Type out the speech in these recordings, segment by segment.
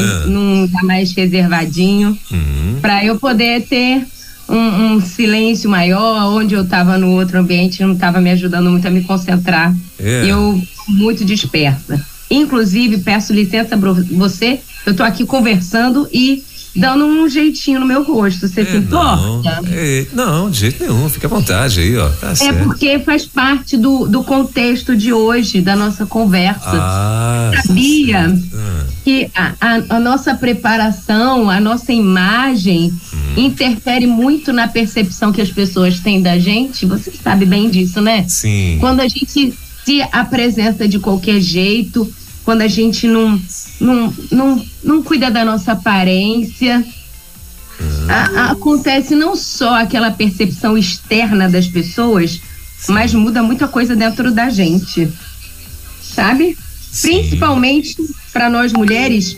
ah. num lugar mais reservadinho, uhum. para eu poder ter um, um, silêncio maior, onde eu estava no outro ambiente não estava me ajudando muito a me concentrar. É. Eu muito dispersa. Inclusive, peço licença para você, eu estou aqui conversando e dando um jeitinho no meu rosto. Você é, se importa? Não, é, não, de jeito nenhum. Fica à vontade aí, ó. Tá é certo. porque faz parte do, do contexto de hoje, da nossa conversa. Ah, Sabia que a, a, a, nossa preparação, a nossa imagem hum. interfere muito na percepção que as pessoas têm da gente? Você sabe bem disso, né? Sim. Quando a gente se apresenta de qualquer jeito, quando a gente não não, não, não cuida da nossa aparência. A, a, acontece não só aquela percepção externa das pessoas, mas muda muita coisa dentro da gente. Sabe? Sim. Principalmente para nós mulheres,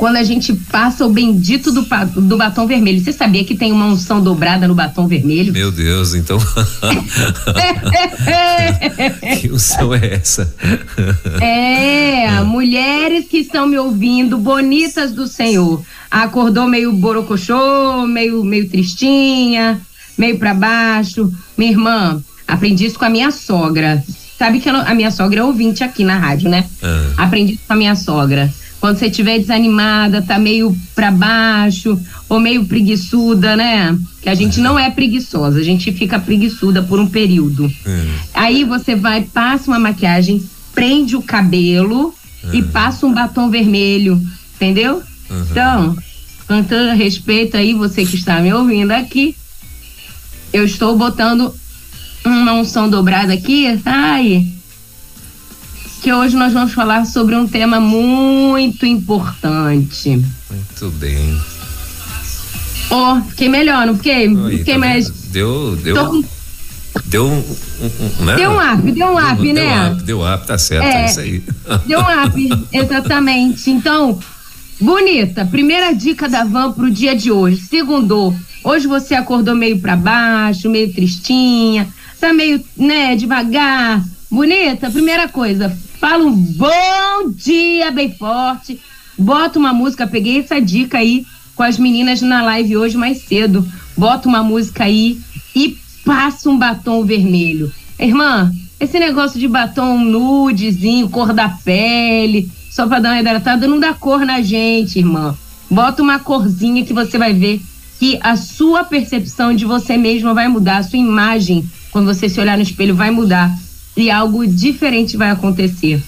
quando a gente passa o bendito do, do batom vermelho. Você sabia que tem uma unção dobrada no batom vermelho? Meu Deus, então. que unção é essa? é, mulheres que estão me ouvindo, bonitas do Senhor. Acordou meio borocochô, meio, meio tristinha, meio para baixo. Minha irmã, aprendi isso com a minha sogra. Sabe que a minha sogra é ouvinte aqui na rádio, né? Ah. Aprendi isso com a minha sogra quando você estiver desanimada, tá meio para baixo ou meio preguiçuda, né? Que a gente não é preguiçosa, a gente fica preguiçuda por um período. É. Aí você vai, passa uma maquiagem, prende o cabelo é. e passa um batom vermelho, entendeu? Uhum. Então, com todo respeito aí, você que está me ouvindo aqui, eu estou botando uma unção dobrada aqui, ai, que hoje nós vamos falar sobre um tema muito importante. Muito bem. Ó, oh, fiquei melhor, não fiquei? Oi, fiquei tá mais. Deu, deu. Tô... Deu um, um, né? Deu um up, deu um up, deu, né? Deu up, deu up, tá certo, é, é isso aí. Deu um up, exatamente. Então, bonita, primeira dica da Van pro dia de hoje. Segundo, hoje você acordou meio para baixo, meio tristinha, tá meio, né, devagar. Bonita, primeira coisa, Fala um bom dia bem forte. Bota uma música, peguei essa dica aí com as meninas na live hoje mais cedo. Bota uma música aí e passa um batom vermelho. Irmã, esse negócio de batom nudezinho, cor da pele, só pra dar uma hidratada, não dá cor na gente, irmã. Bota uma corzinha que você vai ver que a sua percepção de você mesma vai mudar, a sua imagem, quando você se olhar no espelho, vai mudar e algo diferente vai acontecer.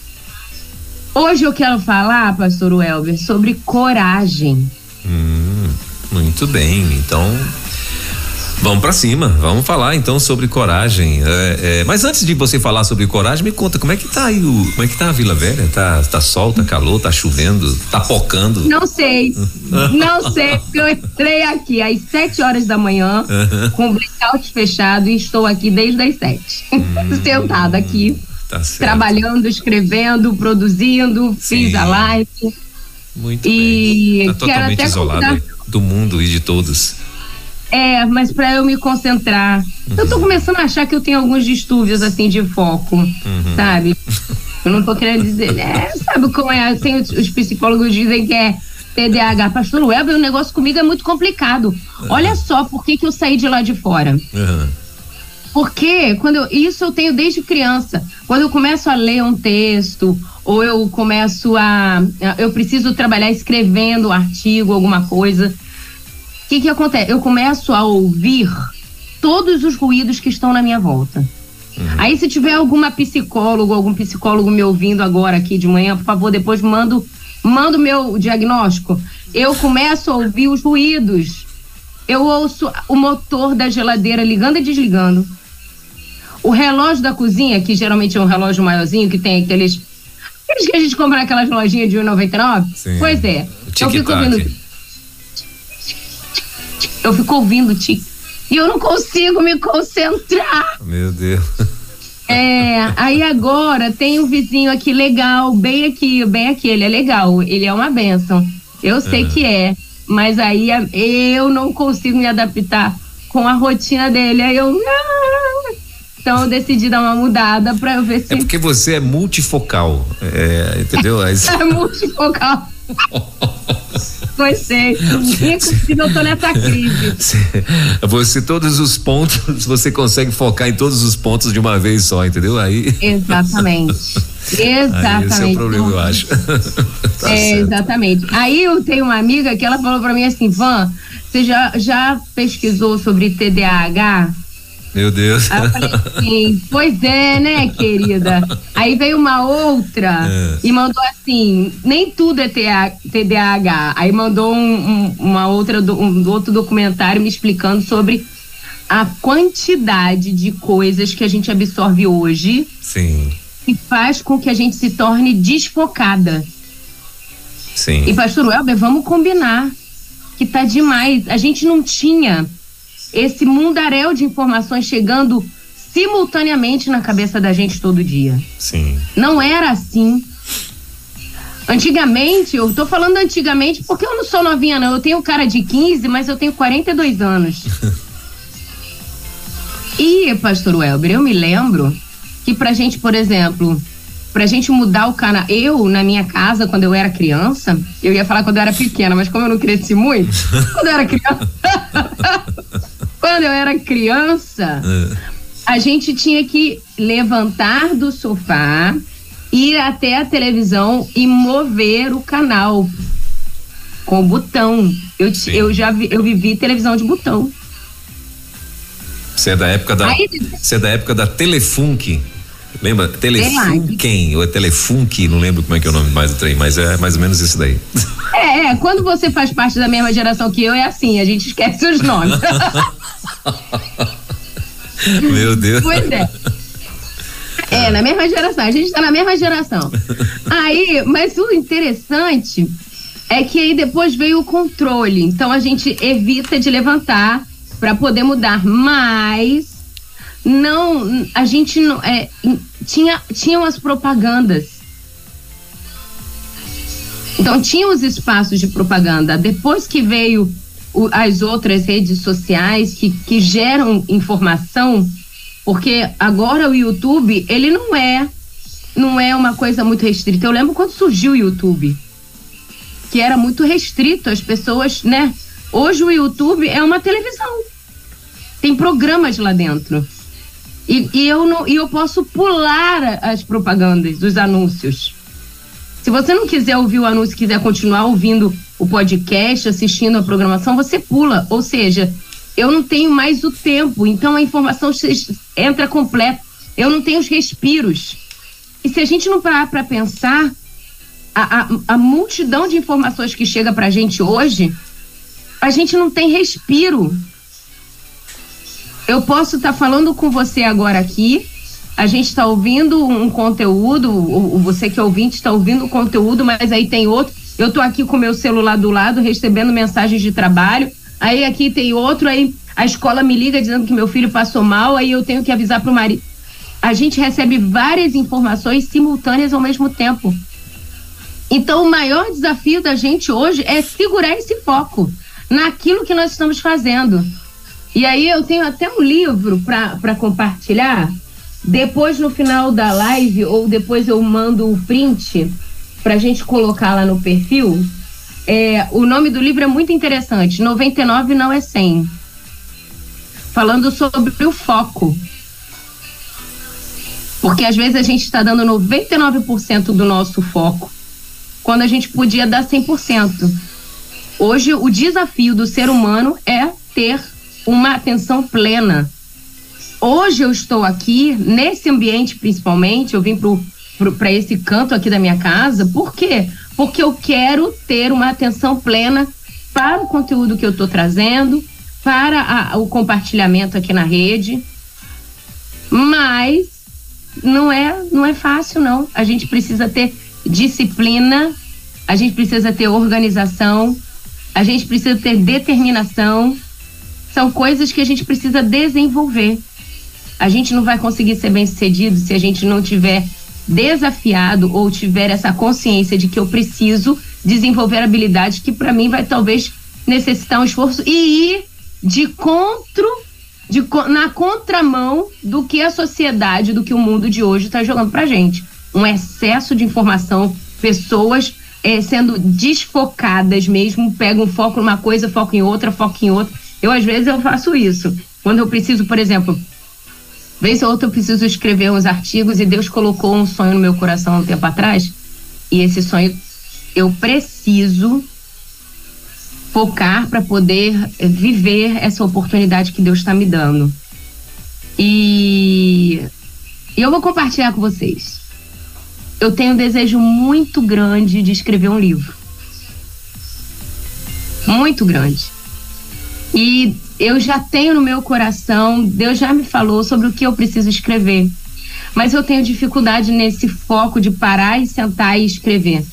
Hoje eu quero falar, pastor Welber, sobre coragem. Hum, muito bem, então Vamos para cima, vamos falar então sobre coragem. É, é, mas antes de você falar sobre coragem, me conta como é que tá aí o, como é que tá a Vila Velha? Tá, tá sol, tá calor, tá chovendo, tá pocando? Não sei, não sei, porque eu entrei aqui às sete horas da manhã com o blackout fechado e estou aqui desde as sete, hum, sentada aqui, tá trabalhando, escrevendo, produzindo, Sim. fiz a live. Muito e bem. Tá totalmente isolada do mundo e de todos. É, mas para eu me concentrar. Uhum. Eu tô começando a achar que eu tenho alguns distúrbios assim de foco, uhum. sabe? Eu não tô querendo dizer, é, sabe como é? Tem, os psicólogos dizem que é TDAH. Pastor Weber, o negócio comigo é muito complicado. Uhum. Olha só por que, que eu saí de lá de fora. Uhum. Porque quando eu, isso eu tenho desde criança. Quando eu começo a ler um texto, ou eu começo a. Eu preciso trabalhar escrevendo um artigo, alguma coisa que, que acontece? Eu começo a ouvir todos os ruídos que estão na minha volta. Uhum. Aí, se tiver alguma psicólogo, algum psicólogo me ouvindo agora aqui de manhã, por favor, depois mando mando meu diagnóstico. Eu começo a ouvir os ruídos. Eu ouço o motor da geladeira ligando e desligando. O relógio da cozinha, que geralmente é um relógio maiorzinho, que tem aqueles. Aqueles que a gente compra naquelas lojinhas de R$1,99? Pois é. Eu fico ouvindo eu fico ouvindo Ti. E eu não consigo me concentrar. Meu Deus. É, aí agora tem um vizinho aqui legal, bem aqui, bem aqui, ele é legal, ele é uma benção. Eu sei que é, mas aí eu não consigo me adaptar com a rotina dele. Aí eu. Então eu decidi dar uma mudada pra eu ver se. É porque você é multifocal, é, entendeu? é multifocal. Gostei. Inclusive, eu tô nessa crise. Você, todos os pontos, você consegue focar em todos os pontos de uma vez só, entendeu? Aí. Exatamente. Exatamente. Aí esse é o problema, eu acho. tá é, certo. exatamente. Aí eu tenho uma amiga que ela falou pra mim assim, Van, você já, já pesquisou sobre TDAH? Meu Deus. Aí eu falei assim, pois é, né, querida? Aí veio uma outra é. e mandou assim, nem tudo é TDAH. Aí mandou um, um, uma outra, um outro documentário me explicando sobre a quantidade de coisas que a gente absorve hoje. Sim. Que faz com que a gente se torne desfocada. Sim. E pastor Welber, vamos combinar que tá demais. A gente não tinha esse mundaréu de informações chegando simultaneamente na cabeça da gente todo dia. Sim. Não era assim. Antigamente, eu tô falando antigamente porque eu não sou novinha, não. Eu tenho cara de 15, mas eu tenho 42 anos. e, pastor Welber, eu me lembro que pra gente, por exemplo, pra gente mudar o canal. Eu, na minha casa, quando eu era criança, eu ia falar quando eu era pequena, mas como eu não cresci muito, quando eu era criança. Quando eu era criança, é. a gente tinha que levantar do sofá, ir até a televisão e mover o canal com o botão. Eu, eu já vi, eu vivi televisão de botão. Você é da época da. Aí, você é da época da Telefunk. Lembra? Telefunken, ou é Telefunk, não lembro como é que é o nome mais do trem, mas é mais ou menos isso daí. É, é, quando você faz parte da mesma geração que eu, é assim, a gente esquece os nomes. Meu Deus. Pois é. É, na mesma geração, a gente está na mesma geração. Aí, mas o interessante é que aí depois veio o controle. Então a gente evita de levantar para poder mudar, mas não, a gente não é, tinha tinham as propagandas. Então tinha os espaços de propaganda. Depois que veio o, as outras redes sociais que, que geram informação, porque agora o YouTube, ele não é não é uma coisa muito restrita. Eu lembro quando surgiu o YouTube, que era muito restrito, as pessoas, né? Hoje o YouTube é uma televisão. Tem programas lá dentro. E, e eu não, e eu posso pular as propagandas, os anúncios. Se você não quiser ouvir o anúncio, quiser continuar ouvindo o podcast, assistindo a programação, você pula. Ou seja, eu não tenho mais o tempo, então a informação entra completa. Eu não tenho os respiros. E se a gente não parar para pensar, a, a, a, multidão de informações que chega para a gente hoje, a gente não tem respiro. Eu posso estar tá falando com você agora aqui, a gente está ouvindo um conteúdo, o, você que é ouvinte está ouvindo o conteúdo, mas aí tem outro. Eu estou aqui com meu celular do lado, recebendo mensagens de trabalho. Aí aqui tem outro, aí a escola me liga dizendo que meu filho passou mal, aí eu tenho que avisar para o marido. A gente recebe várias informações simultâneas ao mesmo tempo. Então, o maior desafio da gente hoje é segurar esse foco naquilo que nós estamos fazendo. E aí eu tenho até um livro para compartilhar depois, no final da live, ou depois eu mando o print para a gente colocar lá no perfil. É, o nome do livro é muito interessante. 99 não é 100. Falando sobre o foco. Porque às vezes a gente está dando 99% do nosso foco, quando a gente podia dar 100%. Hoje, o desafio do ser humano é ter uma atenção plena Hoje eu estou aqui, nesse ambiente principalmente, eu vim para esse canto aqui da minha casa, por quê? Porque eu quero ter uma atenção plena para o conteúdo que eu estou trazendo, para a, o compartilhamento aqui na rede. Mas não é, não é fácil, não. A gente precisa ter disciplina, a gente precisa ter organização, a gente precisa ter determinação. São coisas que a gente precisa desenvolver. A gente não vai conseguir ser bem sucedido se a gente não tiver desafiado ou tiver essa consciência de que eu preciso desenvolver habilidades que para mim vai talvez necessitar um esforço e ir de contro de, na contramão do que a sociedade, do que o mundo de hoje está jogando para gente. Um excesso de informação, pessoas é, sendo desfocadas mesmo, pegam foco numa coisa, foco em outra, foco em outra. Eu, às vezes, eu faço isso. Quando eu preciso, por exemplo, vez ou outra eu preciso escrever uns artigos e Deus colocou um sonho no meu coração um tempo atrás, e esse sonho eu preciso focar para poder viver essa oportunidade que Deus está me dando. E eu vou compartilhar com vocês. Eu tenho um desejo muito grande de escrever um livro. Muito grande. E eu já tenho no meu coração, Deus já me falou sobre o que eu preciso escrever. Mas eu tenho dificuldade nesse foco de parar e sentar e escrever.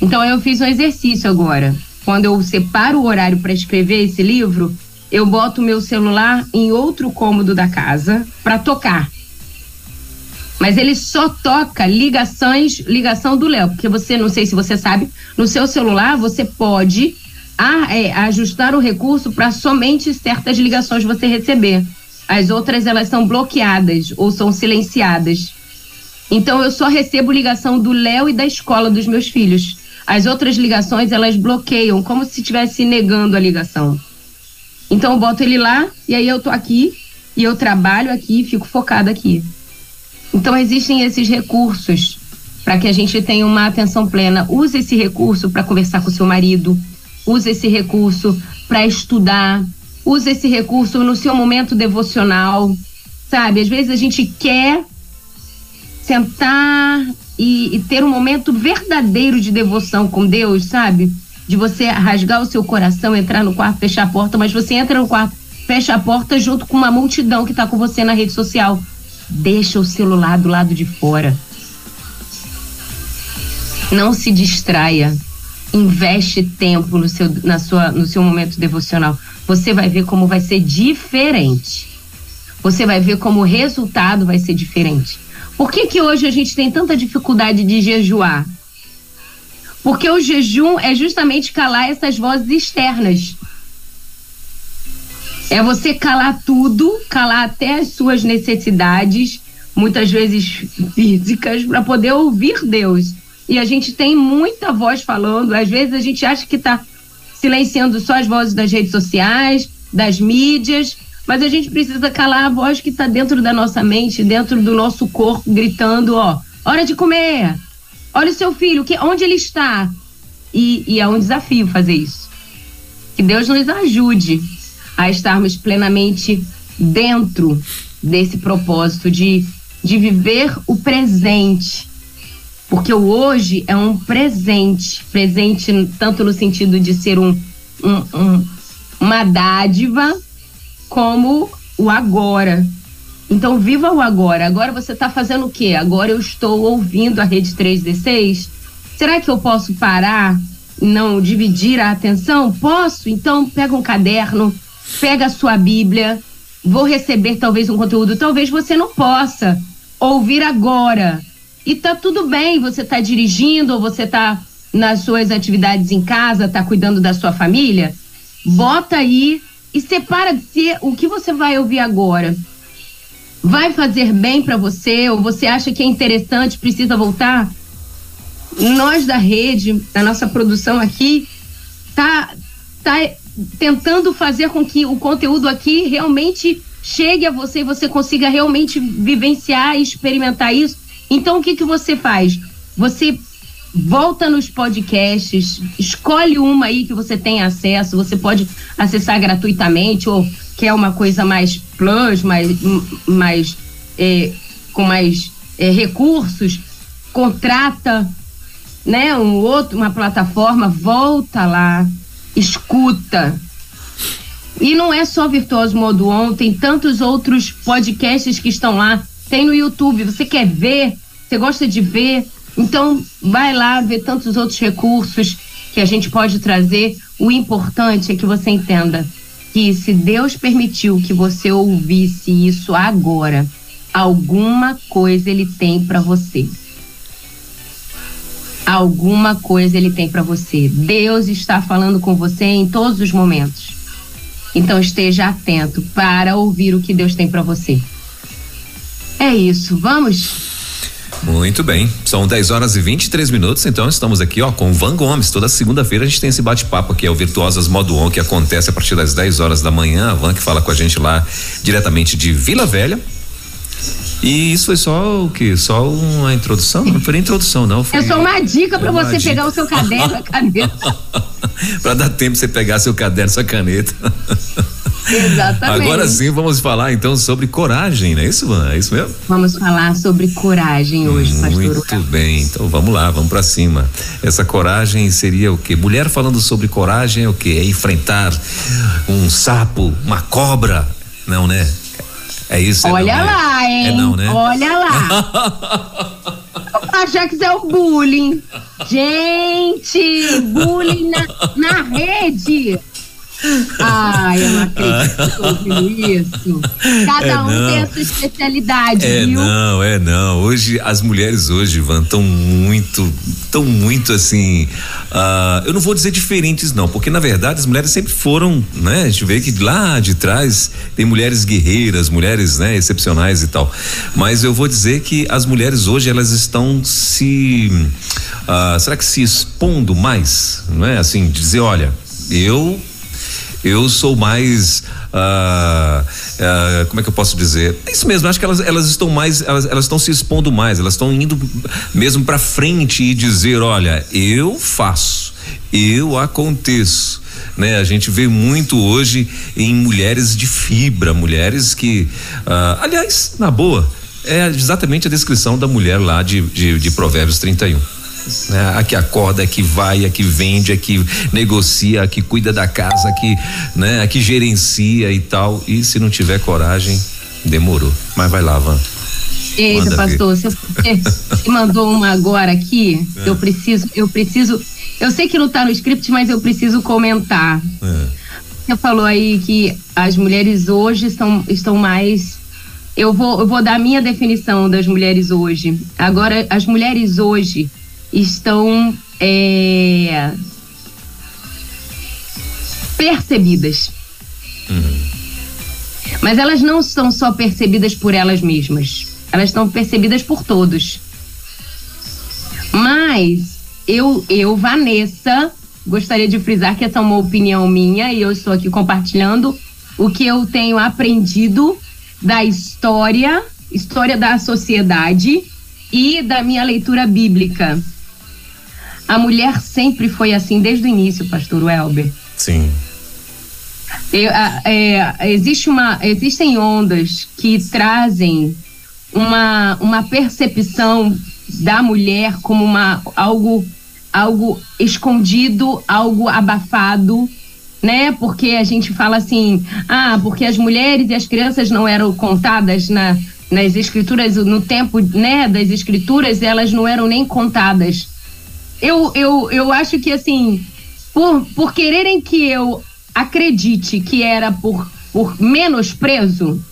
Então eu fiz um exercício agora. Quando eu separo o horário para escrever esse livro, eu boto o meu celular em outro cômodo da casa para tocar. Mas ele só toca ligações, ligação do Léo, porque você, não sei se você sabe, no seu celular você pode a, é, ajustar o recurso para somente certas ligações você receber. As outras elas são bloqueadas ou são silenciadas. Então eu só recebo ligação do Léo e da escola dos meus filhos. As outras ligações elas bloqueiam, como se estivesse negando a ligação. Então eu boto ele lá e aí eu tô aqui e eu trabalho aqui, fico focada aqui. Então existem esses recursos para que a gente tenha uma atenção plena. Use esse recurso para conversar com seu marido, use esse recurso para estudar, use esse recurso no seu momento devocional, sabe? Às vezes a gente quer sentar e, e, ter um momento verdadeiro de devoção com Deus, sabe? De você rasgar o seu coração, entrar no quarto, fechar a porta, mas você entra no quarto, fecha a porta junto com uma multidão que está com você na rede social. Deixa o celular do lado de fora. Não se distraia investe tempo no seu, na sua, no seu momento devocional, você vai ver como vai ser diferente. Você vai ver como o resultado vai ser diferente. Por que, que hoje a gente tem tanta dificuldade de jejuar? Porque o jejum é justamente calar essas vozes externas. É você calar tudo, calar até as suas necessidades, muitas vezes físicas, para poder ouvir Deus e a gente tem muita voz falando. Às vezes a gente acha que está silenciando só as vozes das redes sociais, das mídias, mas a gente precisa calar a voz que está dentro da nossa mente, dentro do nosso corpo, gritando: ó, hora de comer. Olha o seu filho, que, onde ele está? E, e é um desafio fazer isso. Que Deus nos ajude a estarmos plenamente dentro desse propósito de, de viver o presente porque o hoje é um presente, presente tanto no sentido de ser um, um, um uma dádiva, como o agora. Então, viva o agora. Agora você está fazendo o quê? Agora eu estou ouvindo a Rede 316. Será que eu posso parar não dividir a atenção? Posso? Então, pega um caderno, pega a sua Bíblia. Vou receber talvez um conteúdo. Talvez você não possa ouvir agora e tá tudo bem, você tá dirigindo ou você tá nas suas atividades em casa, tá cuidando da sua família, bota aí e separa se o que você vai ouvir agora. Vai fazer bem para você ou você acha que é interessante, precisa voltar. Nós da rede, da nossa produção aqui, tá tá tentando fazer com que o conteúdo aqui realmente chegue a você e você consiga realmente vivenciar e experimentar isso então, o que, que você faz? Você volta nos podcasts, escolhe uma aí que você tem acesso, você pode acessar gratuitamente ou quer uma coisa mais plus, mais, mais é, com mais é, recursos, contrata né, um outro, uma plataforma, volta lá, escuta. E não é só Virtuoso Modo On, tem tantos outros podcasts que estão lá tem no YouTube. Você quer ver? Você gosta de ver? Então, vai lá ver tantos outros recursos que a gente pode trazer. O importante é que você entenda que se Deus permitiu que você ouvisse isso agora, alguma coisa ele tem para você. Alguma coisa ele tem para você. Deus está falando com você em todos os momentos. Então esteja atento para ouvir o que Deus tem para você. É isso, vamos? Muito bem, são 10 horas e 23 minutos, então estamos aqui ó com o Van Gomes. Toda segunda-feira a gente tem esse bate-papo aqui, é o Virtuosas Modo On, que acontece a partir das 10 horas da manhã. A Van que fala com a gente lá diretamente de Vila Velha. E isso foi só o que? Só uma introdução? Não foi nem introdução, não. Foi é só uma dica para você dica. pegar o seu caderno, a caneta. para dar tempo você pegar seu caderno, sua caneta. Exatamente. Agora sim vamos falar então sobre coragem, não é isso, Van? É isso mesmo? Vamos falar sobre coragem hoje, Muito pastor. Muito bem, então vamos lá, vamos para cima. Essa coragem seria o quê? Mulher falando sobre coragem é o quê? É enfrentar um sapo, uma cobra, não, né? É isso. É Olha não, né? lá, né? hein? É não, né? Olha lá. achar que isso é o bullying. Gente, bullying na, na rede. Ai, eu não acredito isso. Cada é, um não. tem a sua especialidade, é, viu? Não, é não. Hoje, as mulheres hoje, Van, estão muito, estão muito assim, uh, eu não vou dizer diferentes não, porque na verdade as mulheres sempre foram, né? A gente vê que lá de trás tem mulheres guerreiras, mulheres, né? Excepcionais e tal. Mas eu vou dizer que as mulheres hoje, elas estão se, uh, será que se expondo mais, não é? Assim, dizer, olha, eu eu sou mais. Uh, uh, como é que eu posso dizer? É isso mesmo, acho que elas, elas estão mais, elas, elas estão se expondo mais, elas estão indo mesmo para frente e dizer: olha, eu faço, eu aconteço. Né? A gente vê muito hoje em mulheres de fibra, mulheres que, uh, aliás, na boa, é exatamente a descrição da mulher lá de, de, de Provérbios 31 né? A que acorda, a que vai, a que vende, a que negocia, a que cuida da casa, a que, né? A que gerencia e tal. E se não tiver coragem, demorou. Mas vai lá, Van. Eita, Manda pastor, você, você mandou uma agora aqui. É. Eu preciso, eu preciso. Eu sei que não está no script, mas eu preciso comentar. É. Você falou aí que as mulheres hoje estão, estão mais. Eu vou, eu vou dar a minha definição das mulheres hoje. Agora, as mulheres hoje, estão é, percebidas. Uhum. Mas elas não são só percebidas por elas mesmas, elas estão percebidas por todos. Mas eu, eu, Vanessa, gostaria de frisar que essa é uma opinião minha e eu estou aqui compartilhando o que eu tenho aprendido da história, história da sociedade e da minha leitura bíblica. A mulher sempre foi assim desde o início, pastor Welber. Sim. Eu, é, existe uma, existem ondas que trazem uma, uma percepção da mulher como uma, algo, algo escondido, algo abafado, né? Porque a gente fala assim, ah, porque as mulheres e as crianças não eram contadas na, nas escrituras, no tempo né, das escrituras, elas não eram nem contadas eu, eu, eu acho que, assim, por, por quererem que eu acredite que era por, por menosprezo,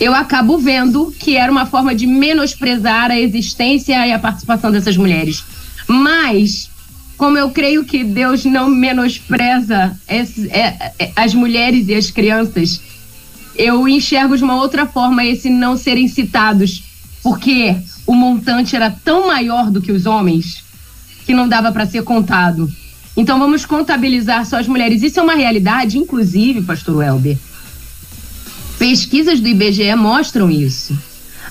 eu acabo vendo que era uma forma de menosprezar a existência e a participação dessas mulheres. Mas, como eu creio que Deus não menospreza esse, é, é, as mulheres e as crianças, eu enxergo de uma outra forma esse não serem citados. Porque o montante era tão maior do que os homens que não dava para ser contado. Então vamos contabilizar só as mulheres. Isso é uma realidade, inclusive, pastor Welber. Pesquisas do IBGE mostram isso.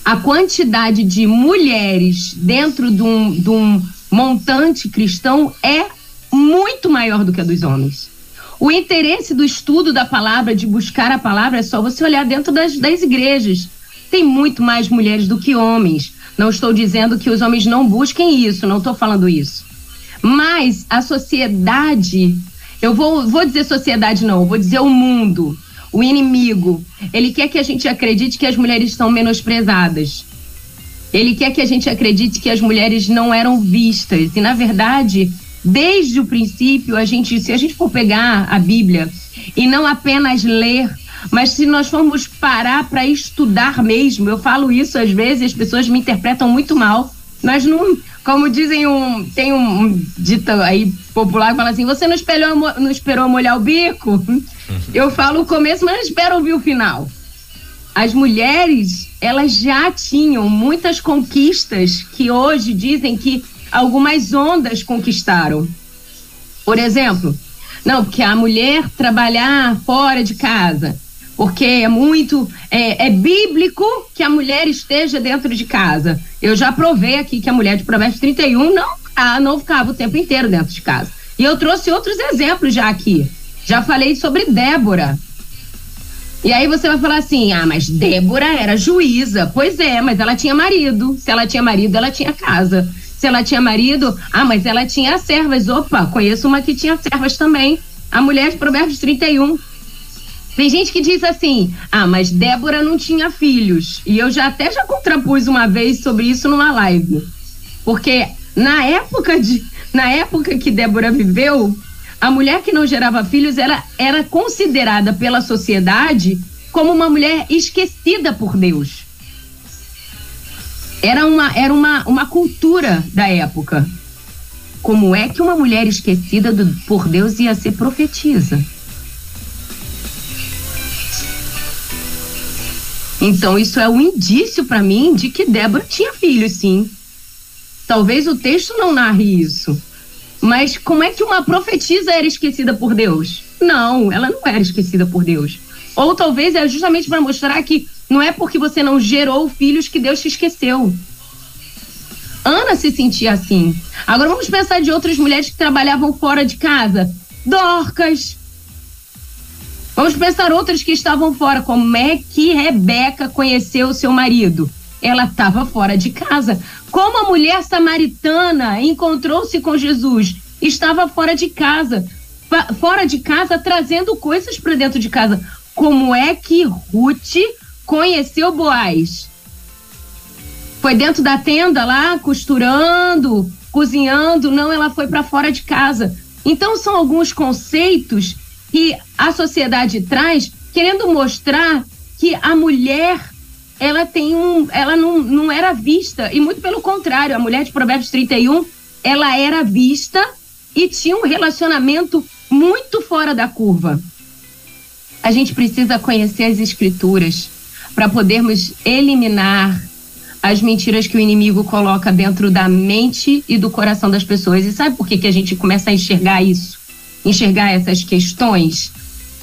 A quantidade de mulheres dentro de um, de um montante cristão é muito maior do que a dos homens. O interesse do estudo da palavra, de buscar a palavra, é só você olhar dentro das, das igrejas. Tem muito mais mulheres do que homens. Não estou dizendo que os homens não busquem isso, não estou falando isso. Mas a sociedade, eu vou, vou dizer sociedade não, vou dizer o mundo, o inimigo, ele quer que a gente acredite que as mulheres estão menosprezadas. Ele quer que a gente acredite que as mulheres não eram vistas. E, na verdade, desde o princípio, a gente, se a gente for pegar a Bíblia e não apenas ler mas se nós formos parar para estudar mesmo, eu falo isso às vezes, as pessoas me interpretam muito mal. Nós não, como dizem um, tem um, dito aí popular que fala assim, você não esperou, não esperou molhar o bico? Uhum. Eu falo o começo, mas não espero ouvir o final. As mulheres, elas já tinham muitas conquistas que hoje dizem que algumas ondas conquistaram. Por exemplo, não, porque a mulher trabalhar fora de casa, porque é muito é, é, bíblico que a mulher esteja dentro de casa. Eu já provei aqui que a mulher de Provérbios 31 não, ah, não ficava o tempo inteiro dentro de casa. E eu trouxe outros exemplos já aqui. Já falei sobre Débora. E aí você vai falar assim: ah, mas Débora era juíza. Pois é, mas ela tinha marido. Se ela tinha marido, ela tinha casa. Se ela tinha marido, ah, mas ela tinha servas. Opa, conheço uma que tinha servas também. A mulher de Provérbios 31. Tem gente que diz assim: ah, mas Débora não tinha filhos. E eu já até já contrapus uma vez sobre isso numa live. Porque na época de na época que Débora viveu, a mulher que não gerava filhos era, era considerada pela sociedade como uma mulher esquecida por Deus. Era uma, era uma, uma cultura da época. Como é que uma mulher esquecida do, por Deus ia ser profetisa? Então, isso é um indício para mim de que Débora tinha filhos, sim. Talvez o texto não narre isso. Mas como é que uma profetisa era esquecida por Deus? Não, ela não era esquecida por Deus. Ou talvez é justamente para mostrar que não é porque você não gerou filhos que Deus te esqueceu. Ana se sentia assim. Agora vamos pensar de outras mulheres que trabalhavam fora de casa. Dorcas. Vamos pensar outras que estavam fora. Como é que Rebeca conheceu seu marido? Ela estava fora de casa. Como a mulher samaritana encontrou-se com Jesus? Estava fora de casa. Fora de casa, trazendo coisas para dentro de casa. Como é que Ruth conheceu Boaz? Foi dentro da tenda lá, costurando, cozinhando? Não, ela foi para fora de casa. Então, são alguns conceitos que a sociedade traz, querendo mostrar que a mulher ela tem um. Ela não, não era vista, e muito pelo contrário, a mulher de Provérbios 31, ela era vista e tinha um relacionamento muito fora da curva. A gente precisa conhecer as escrituras para podermos eliminar as mentiras que o inimigo coloca dentro da mente e do coração das pessoas. E sabe por que, que a gente começa a enxergar isso? Enxergar essas questões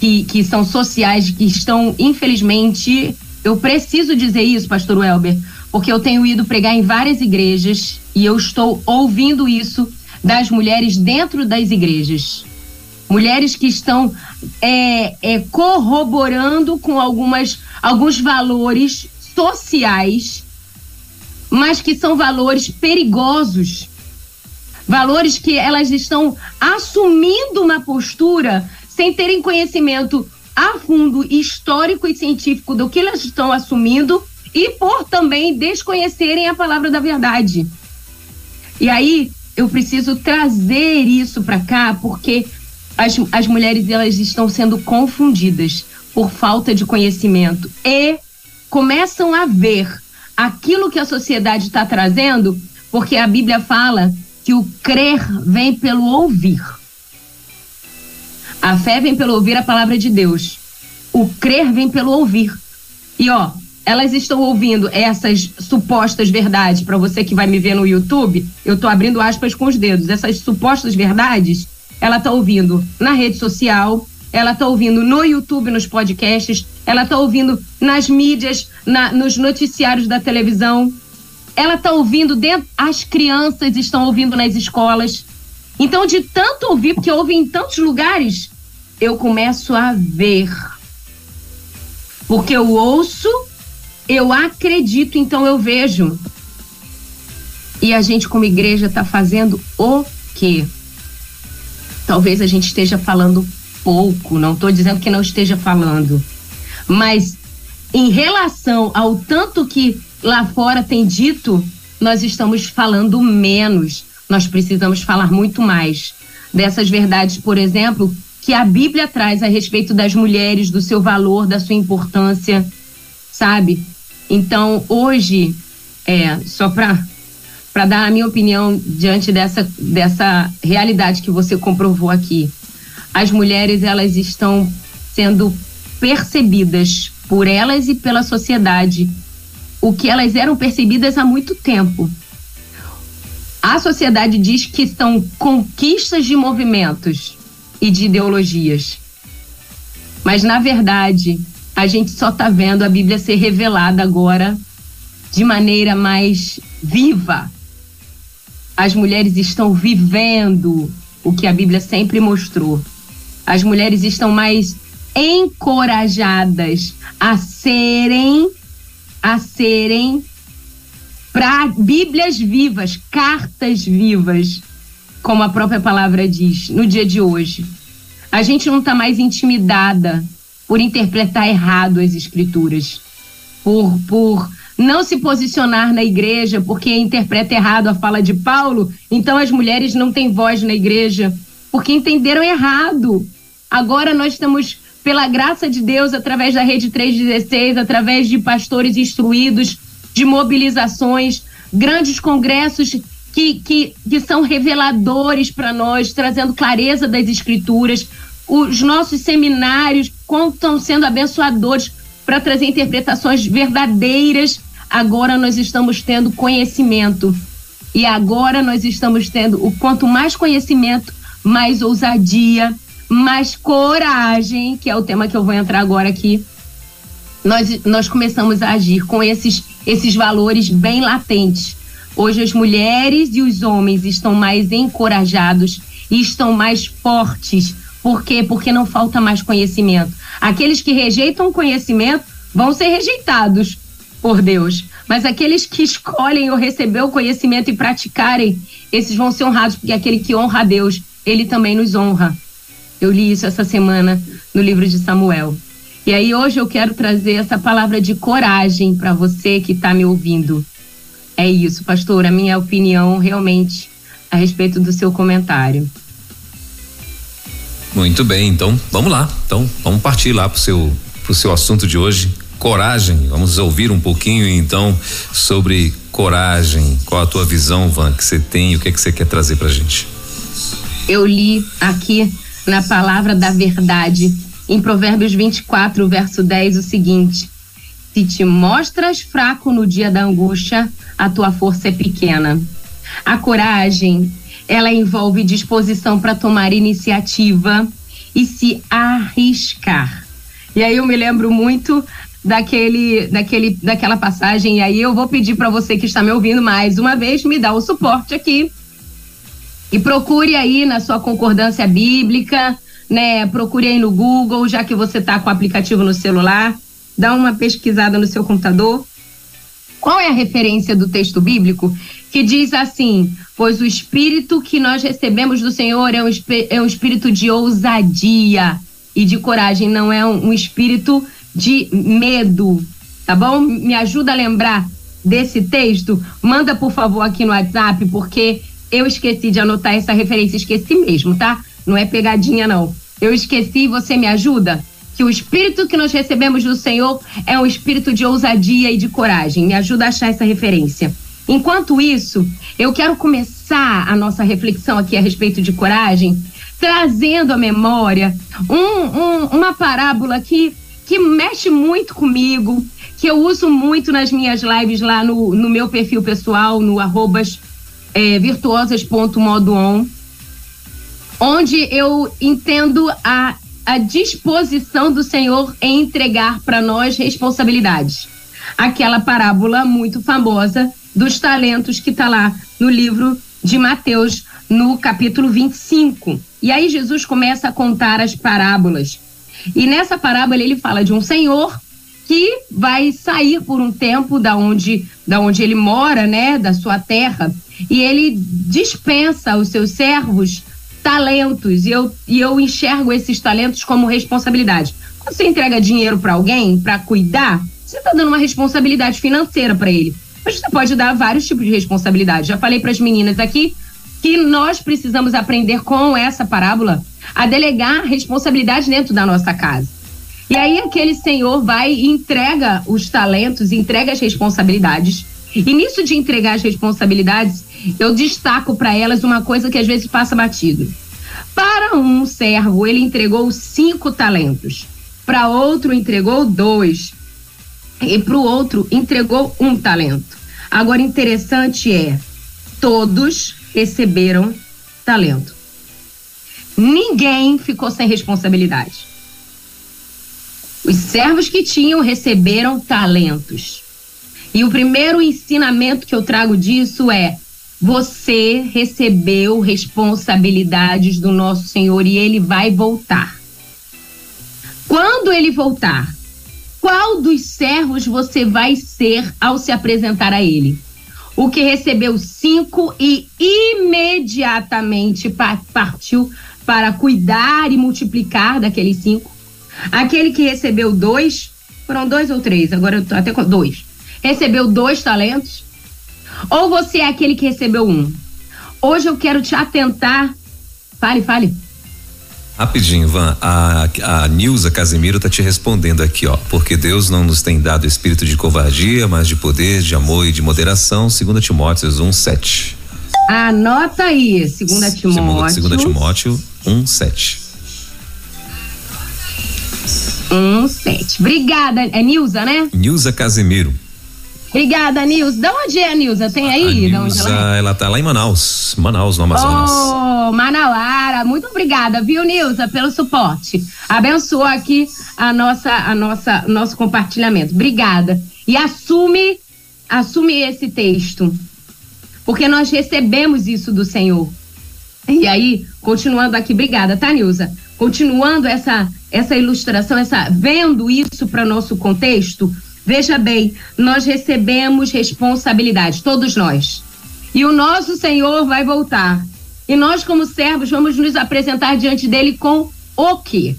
que, que são sociais, que estão, infelizmente, eu preciso dizer isso, pastor Welber, porque eu tenho ido pregar em várias igrejas e eu estou ouvindo isso das mulheres dentro das igrejas. Mulheres que estão é, é, corroborando com algumas, alguns valores sociais, mas que são valores perigosos. Valores que elas estão assumindo uma postura sem terem conhecimento a fundo histórico e científico do que elas estão assumindo e por também desconhecerem a palavra da verdade. E aí eu preciso trazer isso para cá porque as, as mulheres elas estão sendo confundidas por falta de conhecimento e começam a ver aquilo que a sociedade está trazendo, porque a Bíblia fala que o crer vem pelo ouvir. A fé vem pelo ouvir a palavra de Deus. O crer vem pelo ouvir. E ó, elas estão ouvindo essas supostas verdades para você que vai me ver no YouTube. Eu tô abrindo aspas com os dedos. Essas supostas verdades, ela tá ouvindo na rede social, ela tá ouvindo no YouTube, nos podcasts, ela tá ouvindo nas mídias, na, nos noticiários da televisão. Ela tá ouvindo dentro, as crianças estão ouvindo nas escolas. Então, de tanto ouvir, porque ouve em tantos lugares, eu começo a ver. Porque eu ouço, eu acredito, então eu vejo. E a gente, como igreja, está fazendo o quê? Talvez a gente esteja falando pouco, não estou dizendo que não esteja falando. Mas em relação ao tanto que lá fora tem dito, nós estamos falando menos. Nós precisamos falar muito mais dessas verdades, por exemplo, que a Bíblia traz a respeito das mulheres, do seu valor, da sua importância, sabe? Então, hoje, é, só para para dar a minha opinião diante dessa, dessa realidade que você comprovou aqui. As mulheres, elas estão sendo percebidas por elas e pela sociedade o que elas eram percebidas há muito tempo. A sociedade diz que são conquistas de movimentos e de ideologias. Mas, na verdade, a gente só está vendo a Bíblia ser revelada agora de maneira mais viva. As mulheres estão vivendo o que a Bíblia sempre mostrou. As mulheres estão mais encorajadas a serem a serem para Bíblias vivas, cartas vivas, como a própria palavra diz, no dia de hoje. A gente não está mais intimidada por interpretar errado as escrituras, por, por não se posicionar na igreja porque interpreta errado a fala de Paulo, então as mulheres não têm voz na igreja, porque entenderam errado. Agora nós estamos, pela graça de Deus, através da Rede 316, através de pastores instruídos, de mobilizações, grandes congressos que, que, que são reveladores para nós, trazendo clareza das escrituras. Os nossos seminários estão sendo abençoadores para trazer interpretações verdadeiras. Agora nós estamos tendo conhecimento. E agora nós estamos tendo o quanto mais conhecimento, mais ousadia, mais coragem, que é o tema que eu vou entrar agora aqui. Nós, nós começamos a agir com esses, esses valores bem latentes. Hoje as mulheres e os homens estão mais encorajados e estão mais fortes. Por quê? Porque não falta mais conhecimento. Aqueles que rejeitam o conhecimento vão ser rejeitados por Deus. Mas aqueles que escolhem ou receber o conhecimento e praticarem, esses vão ser honrados, porque aquele que honra a Deus, ele também nos honra. Eu li isso essa semana no livro de Samuel. E aí hoje eu quero trazer essa palavra de coragem para você que está me ouvindo. É isso, pastor, a minha opinião realmente a respeito do seu comentário. Muito bem, então vamos lá. Então vamos partir lá para o seu, pro seu assunto de hoje, coragem. Vamos ouvir um pouquinho então sobre coragem. Qual a tua visão, Van, que você tem? O que é que você quer trazer para gente? Eu li aqui na palavra da verdade, em Provérbios 24, verso 10, o seguinte: Se te mostras fraco no dia da angústia, a tua força é pequena. A coragem ela envolve disposição para tomar iniciativa e se arriscar. E aí eu me lembro muito daquele, daquele, daquela passagem. E aí eu vou pedir para você que está me ouvindo mais uma vez me dar o suporte aqui e procure aí na sua concordância bíblica, né? Procure aí no Google, já que você está com o aplicativo no celular, dá uma pesquisada no seu computador. Qual é a referência do texto bíblico que diz assim: Pois o espírito que nós recebemos do Senhor é um, é um espírito de ousadia e de coragem, não é um, um espírito de medo, tá bom? Me ajuda a lembrar desse texto? Manda, por favor, aqui no WhatsApp, porque eu esqueci de anotar essa referência, esqueci mesmo, tá? Não é pegadinha, não. Eu esqueci, você me ajuda? Que o espírito que nós recebemos do Senhor é um espírito de ousadia e de coragem. Me ajuda a achar essa referência. Enquanto isso, eu quero começar a nossa reflexão aqui a respeito de coragem, trazendo à memória um, um, uma parábola que, que mexe muito comigo, que eu uso muito nas minhas lives lá no, no meu perfil pessoal, no arrobas é, virtuosas.modoon, onde eu entendo a, a disposição do Senhor em entregar para nós responsabilidades. Aquela parábola muito famosa dos talentos que está lá no livro de Mateus, no capítulo 25. E aí Jesus começa a contar as parábolas. E nessa parábola ele fala de um senhor que vai sair por um tempo da onde, da onde ele mora, né, da sua terra, e ele dispensa aos seus servos talentos. E eu, e eu enxergo esses talentos como responsabilidade. Quando você entrega dinheiro para alguém para cuidar, você está dando uma responsabilidade financeira para ele. Mas você pode dar vários tipos de responsabilidade. Já falei para as meninas aqui que nós precisamos aprender com essa parábola a delegar responsabilidade dentro da nossa casa. E aí aquele senhor vai e entrega os talentos, entrega as responsabilidades. E nisso de entregar as responsabilidades, eu destaco para elas uma coisa que às vezes passa batido. Para um servo, ele entregou cinco talentos. Para outro, entregou dois. e para o outro entregou um talento. Agora, interessante é, todos receberam talento. Ninguém ficou sem responsabilidade. Os servos que tinham receberam talentos. E o primeiro ensinamento que eu trago disso é: você recebeu responsabilidades do nosso Senhor e ele vai voltar. Quando ele voltar, qual dos servos você vai ser ao se apresentar a ele? O que recebeu cinco e imediatamente partiu para cuidar e multiplicar daqueles cinco? Aquele que recebeu dois, foram dois ou três, agora eu tô até com dois. Recebeu dois talentos? Ou você é aquele que recebeu um? Hoje eu quero te atentar. Fale, fale. Rapidinho, Van, a, a Nilza Casimiro tá te respondendo aqui, ó. Porque Deus não nos tem dado espírito de covardia, mas de poder, de amor e de moderação, segundo Timóteo 1, 7. Anota aí, segunda Timóteo. Segunda Timóteo 1, 7. 1, 7. Obrigada, é Nilza, né? Nilza Casimiro. Obrigada, Nilza. De onde é a Nilza? Tem aí? A Nilza, ela, é? ela tá lá em Manaus. Manaus, no Amazonas. Oh, Manauara. Muito obrigada, viu, Nilza, pelo suporte. Abençoa aqui a nossa, a nossa, nosso compartilhamento. Obrigada. E assume, assume esse texto. Porque nós recebemos isso do Senhor. E aí, continuando aqui, obrigada, tá, Nilza? Continuando essa, essa ilustração, essa vendo isso para nosso contexto, Veja bem, nós recebemos responsabilidade, todos nós. E o nosso Senhor vai voltar. E nós, como servos, vamos nos apresentar diante dele com o quê?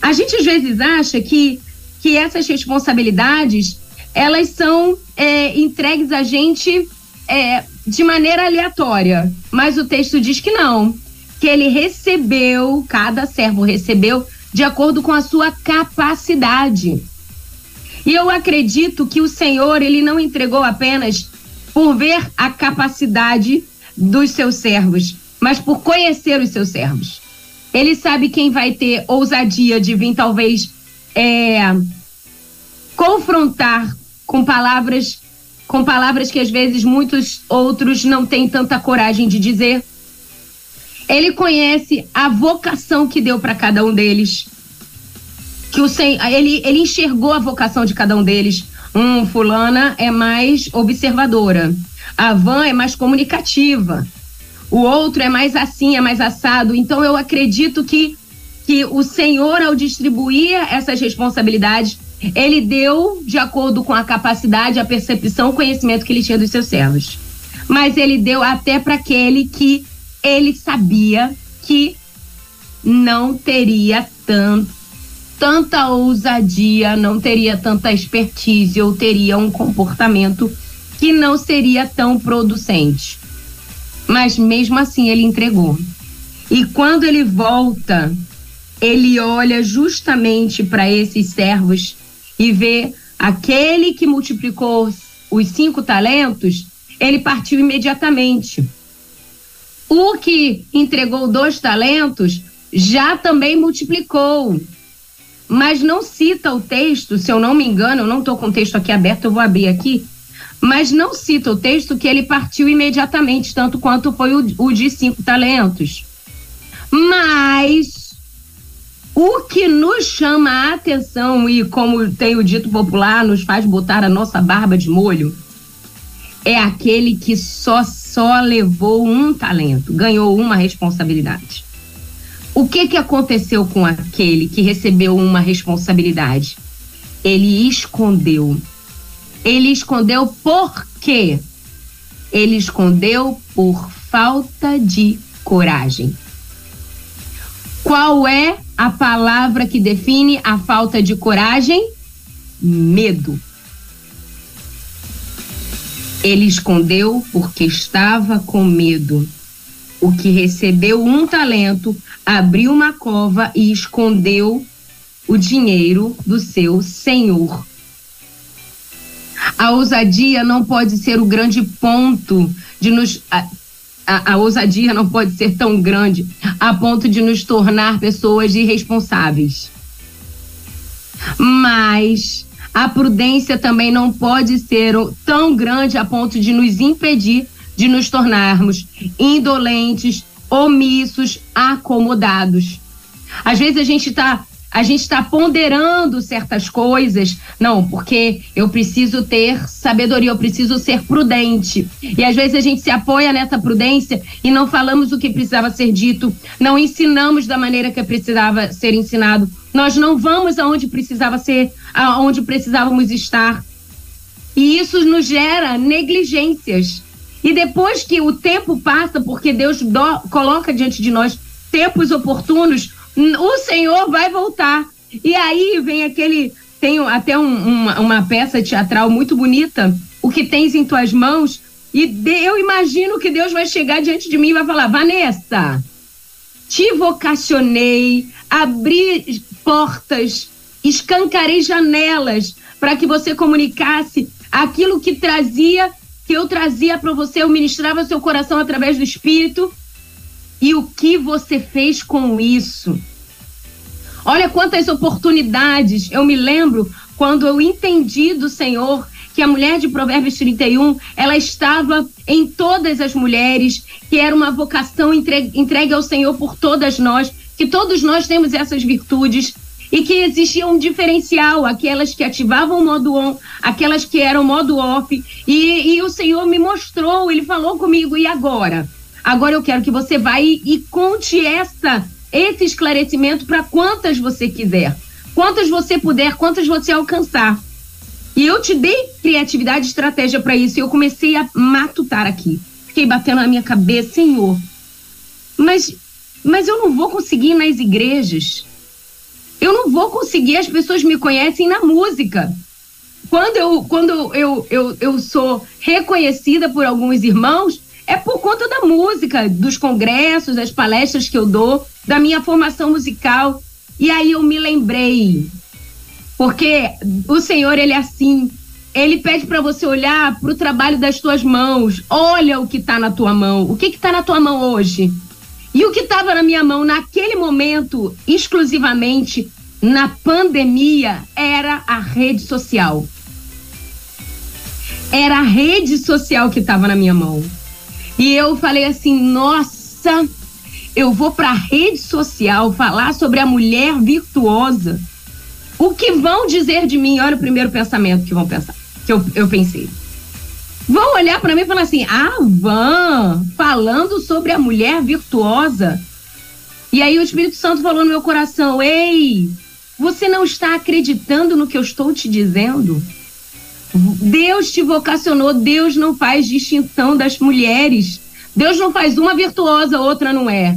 A gente às vezes acha que, que essas responsabilidades elas são é, entregues a gente é, de maneira aleatória. Mas o texto diz que não. Que ele recebeu, cada servo recebeu, de acordo com a sua capacidade. E eu acredito que o Senhor, ele não entregou apenas por ver a capacidade dos seus servos, mas por conhecer os seus servos. Ele sabe quem vai ter ousadia de vir, talvez, é, confrontar com palavras, com palavras que às vezes muitos outros não têm tanta coragem de dizer. Ele conhece a vocação que deu para cada um deles que o sen, ele, ele enxergou a vocação de cada um deles. Um, fulana é mais observadora. A Van é mais comunicativa. O outro é mais assim, é mais assado. Então eu acredito que, que o Senhor, ao distribuir essas responsabilidades, ele deu de acordo com a capacidade, a percepção, o conhecimento que ele tinha dos seus servos. Mas ele deu até para aquele que ele sabia que não teria tanto tanta ousadia, não teria tanta expertise ou teria um comportamento que não seria tão producente. Mas mesmo assim ele entregou. E quando ele volta, ele olha justamente para esses servos e vê aquele que multiplicou os cinco talentos, ele partiu imediatamente. O que entregou dois talentos já também multiplicou mas não cita o texto, se eu não me engano, eu não estou com o texto aqui aberto, eu vou abrir aqui, mas não cita o texto que ele partiu imediatamente, tanto quanto foi o, o de cinco talentos. Mas o que nos chama a atenção e, como tem o dito popular, nos faz botar a nossa barba de molho, é aquele que só só levou um talento, ganhou uma responsabilidade. O que, que aconteceu com aquele que recebeu uma responsabilidade? Ele escondeu. Ele escondeu por quê? Ele escondeu por falta de coragem. Qual é a palavra que define a falta de coragem? Medo. Ele escondeu porque estava com medo. O que recebeu um talento abriu uma cova e escondeu o dinheiro do seu senhor. A ousadia não pode ser o grande ponto de nos. A, a, a, ousadia não pode ser tão grande a ponto de nos tornar pessoas irresponsáveis. Mas a prudência também não pode ser tão grande a ponto de nos impedir de nos tornarmos indolentes, omissos, acomodados. Às vezes a gente está a gente está ponderando certas coisas. Não, porque eu preciso ter sabedoria, eu preciso ser prudente. E às vezes a gente se apoia nessa prudência e não falamos o que precisava ser dito, não ensinamos da maneira que precisava ser ensinado. Nós não vamos aonde precisava ser, aonde precisávamos estar. E isso nos gera negligências. E depois que o tempo passa, porque Deus do, coloca diante de nós tempos oportunos, o Senhor vai voltar. E aí vem aquele. Tem até um, uma, uma peça teatral muito bonita, O que tens em tuas mãos. E de, eu imagino que Deus vai chegar diante de mim e vai falar: Vanessa, te vocacionei, abri portas, escancarei janelas para que você comunicasse aquilo que trazia, que eu trazia para você, eu ministrava seu coração através do Espírito e o que você fez com isso? Olha quantas oportunidades. Eu me lembro quando eu entendi do Senhor que a mulher de Provérbios 31, ela estava em todas as mulheres, que era uma vocação entregue, entregue ao Senhor por todas nós, que todos nós temos essas virtudes e que existia um diferencial, aquelas que ativavam o modo on, aquelas que eram modo off, e, e o Senhor me mostrou, ele falou comigo, e agora? Agora eu quero que você vá e, e conte essa, esse esclarecimento para quantas você quiser. Quantas você puder, quantas você alcançar. E eu te dei criatividade e estratégia para isso. E eu comecei a matutar aqui. Fiquei batendo na minha cabeça, Senhor. Mas, mas eu não vou conseguir nas igrejas. Eu não vou conseguir, as pessoas me conhecem na música. Quando eu, quando eu, eu, eu sou reconhecida por alguns irmãos, é por conta da música, dos congressos, das palestras que eu dou, da minha formação musical. E aí eu me lembrei, porque o Senhor, ele é assim, ele pede para você olhar para o trabalho das tuas mãos. Olha o que está na tua mão. O que está na tua mão hoje? E o que estava na minha mão naquele momento, exclusivamente na pandemia, era a rede social. Era a rede social que estava na minha mão. E eu falei assim: nossa, eu vou para a rede social falar sobre a mulher virtuosa. O que vão dizer de mim? Olha o primeiro pensamento que vão pensar, que eu, eu pensei. Vão olhar para mim e falar assim: ah, Van, falando sobre a mulher virtuosa. E aí o Espírito Santo falou no meu coração: ei, você não está acreditando no que eu estou te dizendo? Deus te vocacionou, Deus não faz distinção das mulheres. Deus não faz uma virtuosa, outra não é.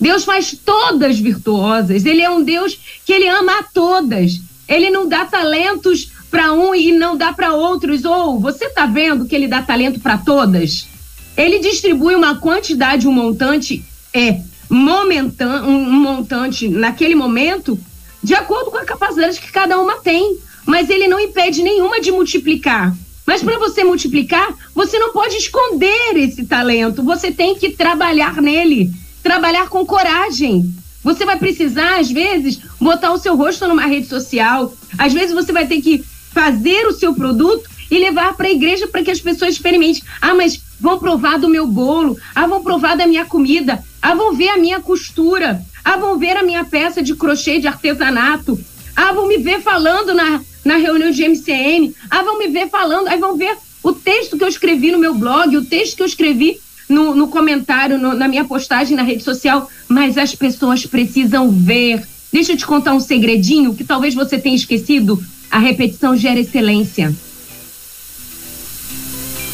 Deus faz todas virtuosas. Ele é um Deus que ele ama a todas. Ele não dá talentos para um e não dá para outros. Ou você está vendo que ele dá talento para todas? Ele distribui uma quantidade, um montante é momentâneo, um montante naquele momento, de acordo com a capacidade que cada uma tem mas ele não impede nenhuma de multiplicar. Mas para você multiplicar, você não pode esconder esse talento, você tem que trabalhar nele, trabalhar com coragem. Você vai precisar, às vezes, botar o seu rosto numa rede social, às vezes você vai ter que fazer o seu produto e levar para a igreja para que as pessoas experimentem. Ah, mas vão provar do meu bolo, ah, vão provar da minha comida, ah, vão ver a minha costura, ah, vão ver a minha peça de crochê de artesanato, ah, vão me ver falando na, na reunião de MCN. Ah, vão me ver falando. Aí vão ver o texto que eu escrevi no meu blog, o texto que eu escrevi no, no comentário, no, na minha postagem na rede social. Mas as pessoas precisam ver. Deixa eu te contar um segredinho que talvez você tenha esquecido. A repetição gera excelência.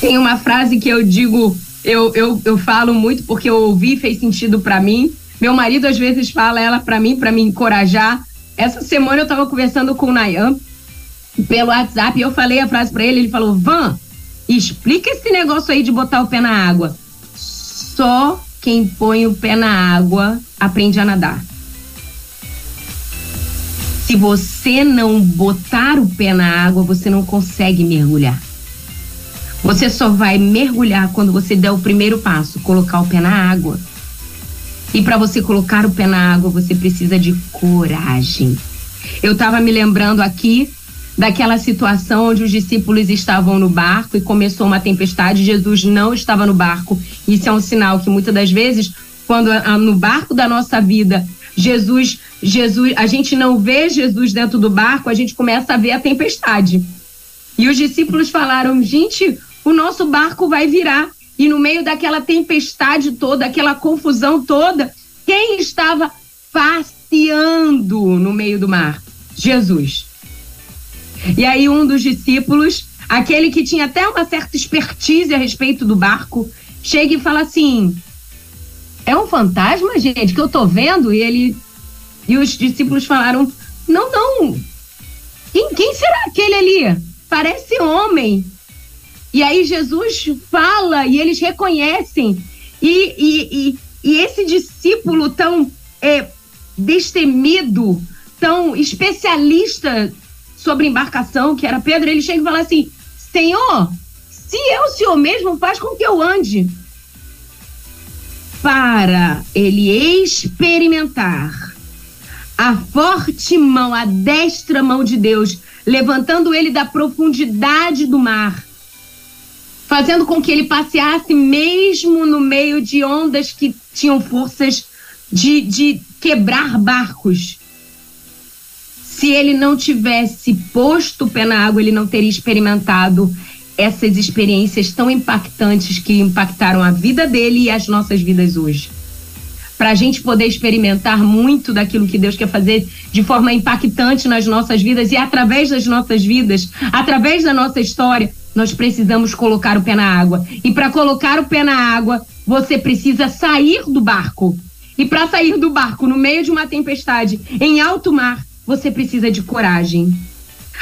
Tem uma frase que eu digo, eu, eu, eu falo muito porque eu ouvi fez sentido para mim. Meu marido às vezes fala ela para mim, para me encorajar. Essa semana eu estava conversando com o Nayan pelo WhatsApp e eu falei a frase para ele. Ele falou: Van, explica esse negócio aí de botar o pé na água. Só quem põe o pé na água aprende a nadar. Se você não botar o pé na água, você não consegue mergulhar. Você só vai mergulhar quando você der o primeiro passo, colocar o pé na água. E para você colocar o pé na água, você precisa de coragem. Eu estava me lembrando aqui daquela situação onde os discípulos estavam no barco e começou uma tempestade, Jesus não estava no barco. Isso é um sinal que muitas das vezes, quando no barco da nossa vida, Jesus, Jesus, a gente não vê Jesus dentro do barco, a gente começa a ver a tempestade. E os discípulos falaram: "Gente, o nosso barco vai virar". E no meio daquela tempestade toda, aquela confusão toda, quem estava passeando no meio do mar? Jesus. E aí um dos discípulos, aquele que tinha até uma certa expertise a respeito do barco, chega e fala assim: "É um fantasma, gente, que eu tô vendo?" E ele e os discípulos falaram: "Não, não. Quem, quem será aquele ali? Parece homem." E aí Jesus fala e eles reconhecem. E, e, e, e esse discípulo tão é, destemido, tão especialista sobre embarcação, que era Pedro, ele chega e fala assim: Senhor, se o Senhor mesmo, faz com que eu ande. Para ele experimentar a forte mão, a destra mão de Deus, levantando ele da profundidade do mar, fazendo com que ele passeasse mesmo no meio de ondas que tinham forças de, de quebrar barcos se ele não tivesse posto o pé na água, ele não teria experimentado essas experiências tão impactantes que impactaram a vida dele e as nossas vidas hoje. Para a gente poder experimentar muito daquilo que Deus quer fazer de forma impactante nas nossas vidas e através das nossas vidas, através da nossa história, nós precisamos colocar o pé na água. E para colocar o pé na água, você precisa sair do barco. E para sair do barco no meio de uma tempestade, em alto mar, você precisa de coragem.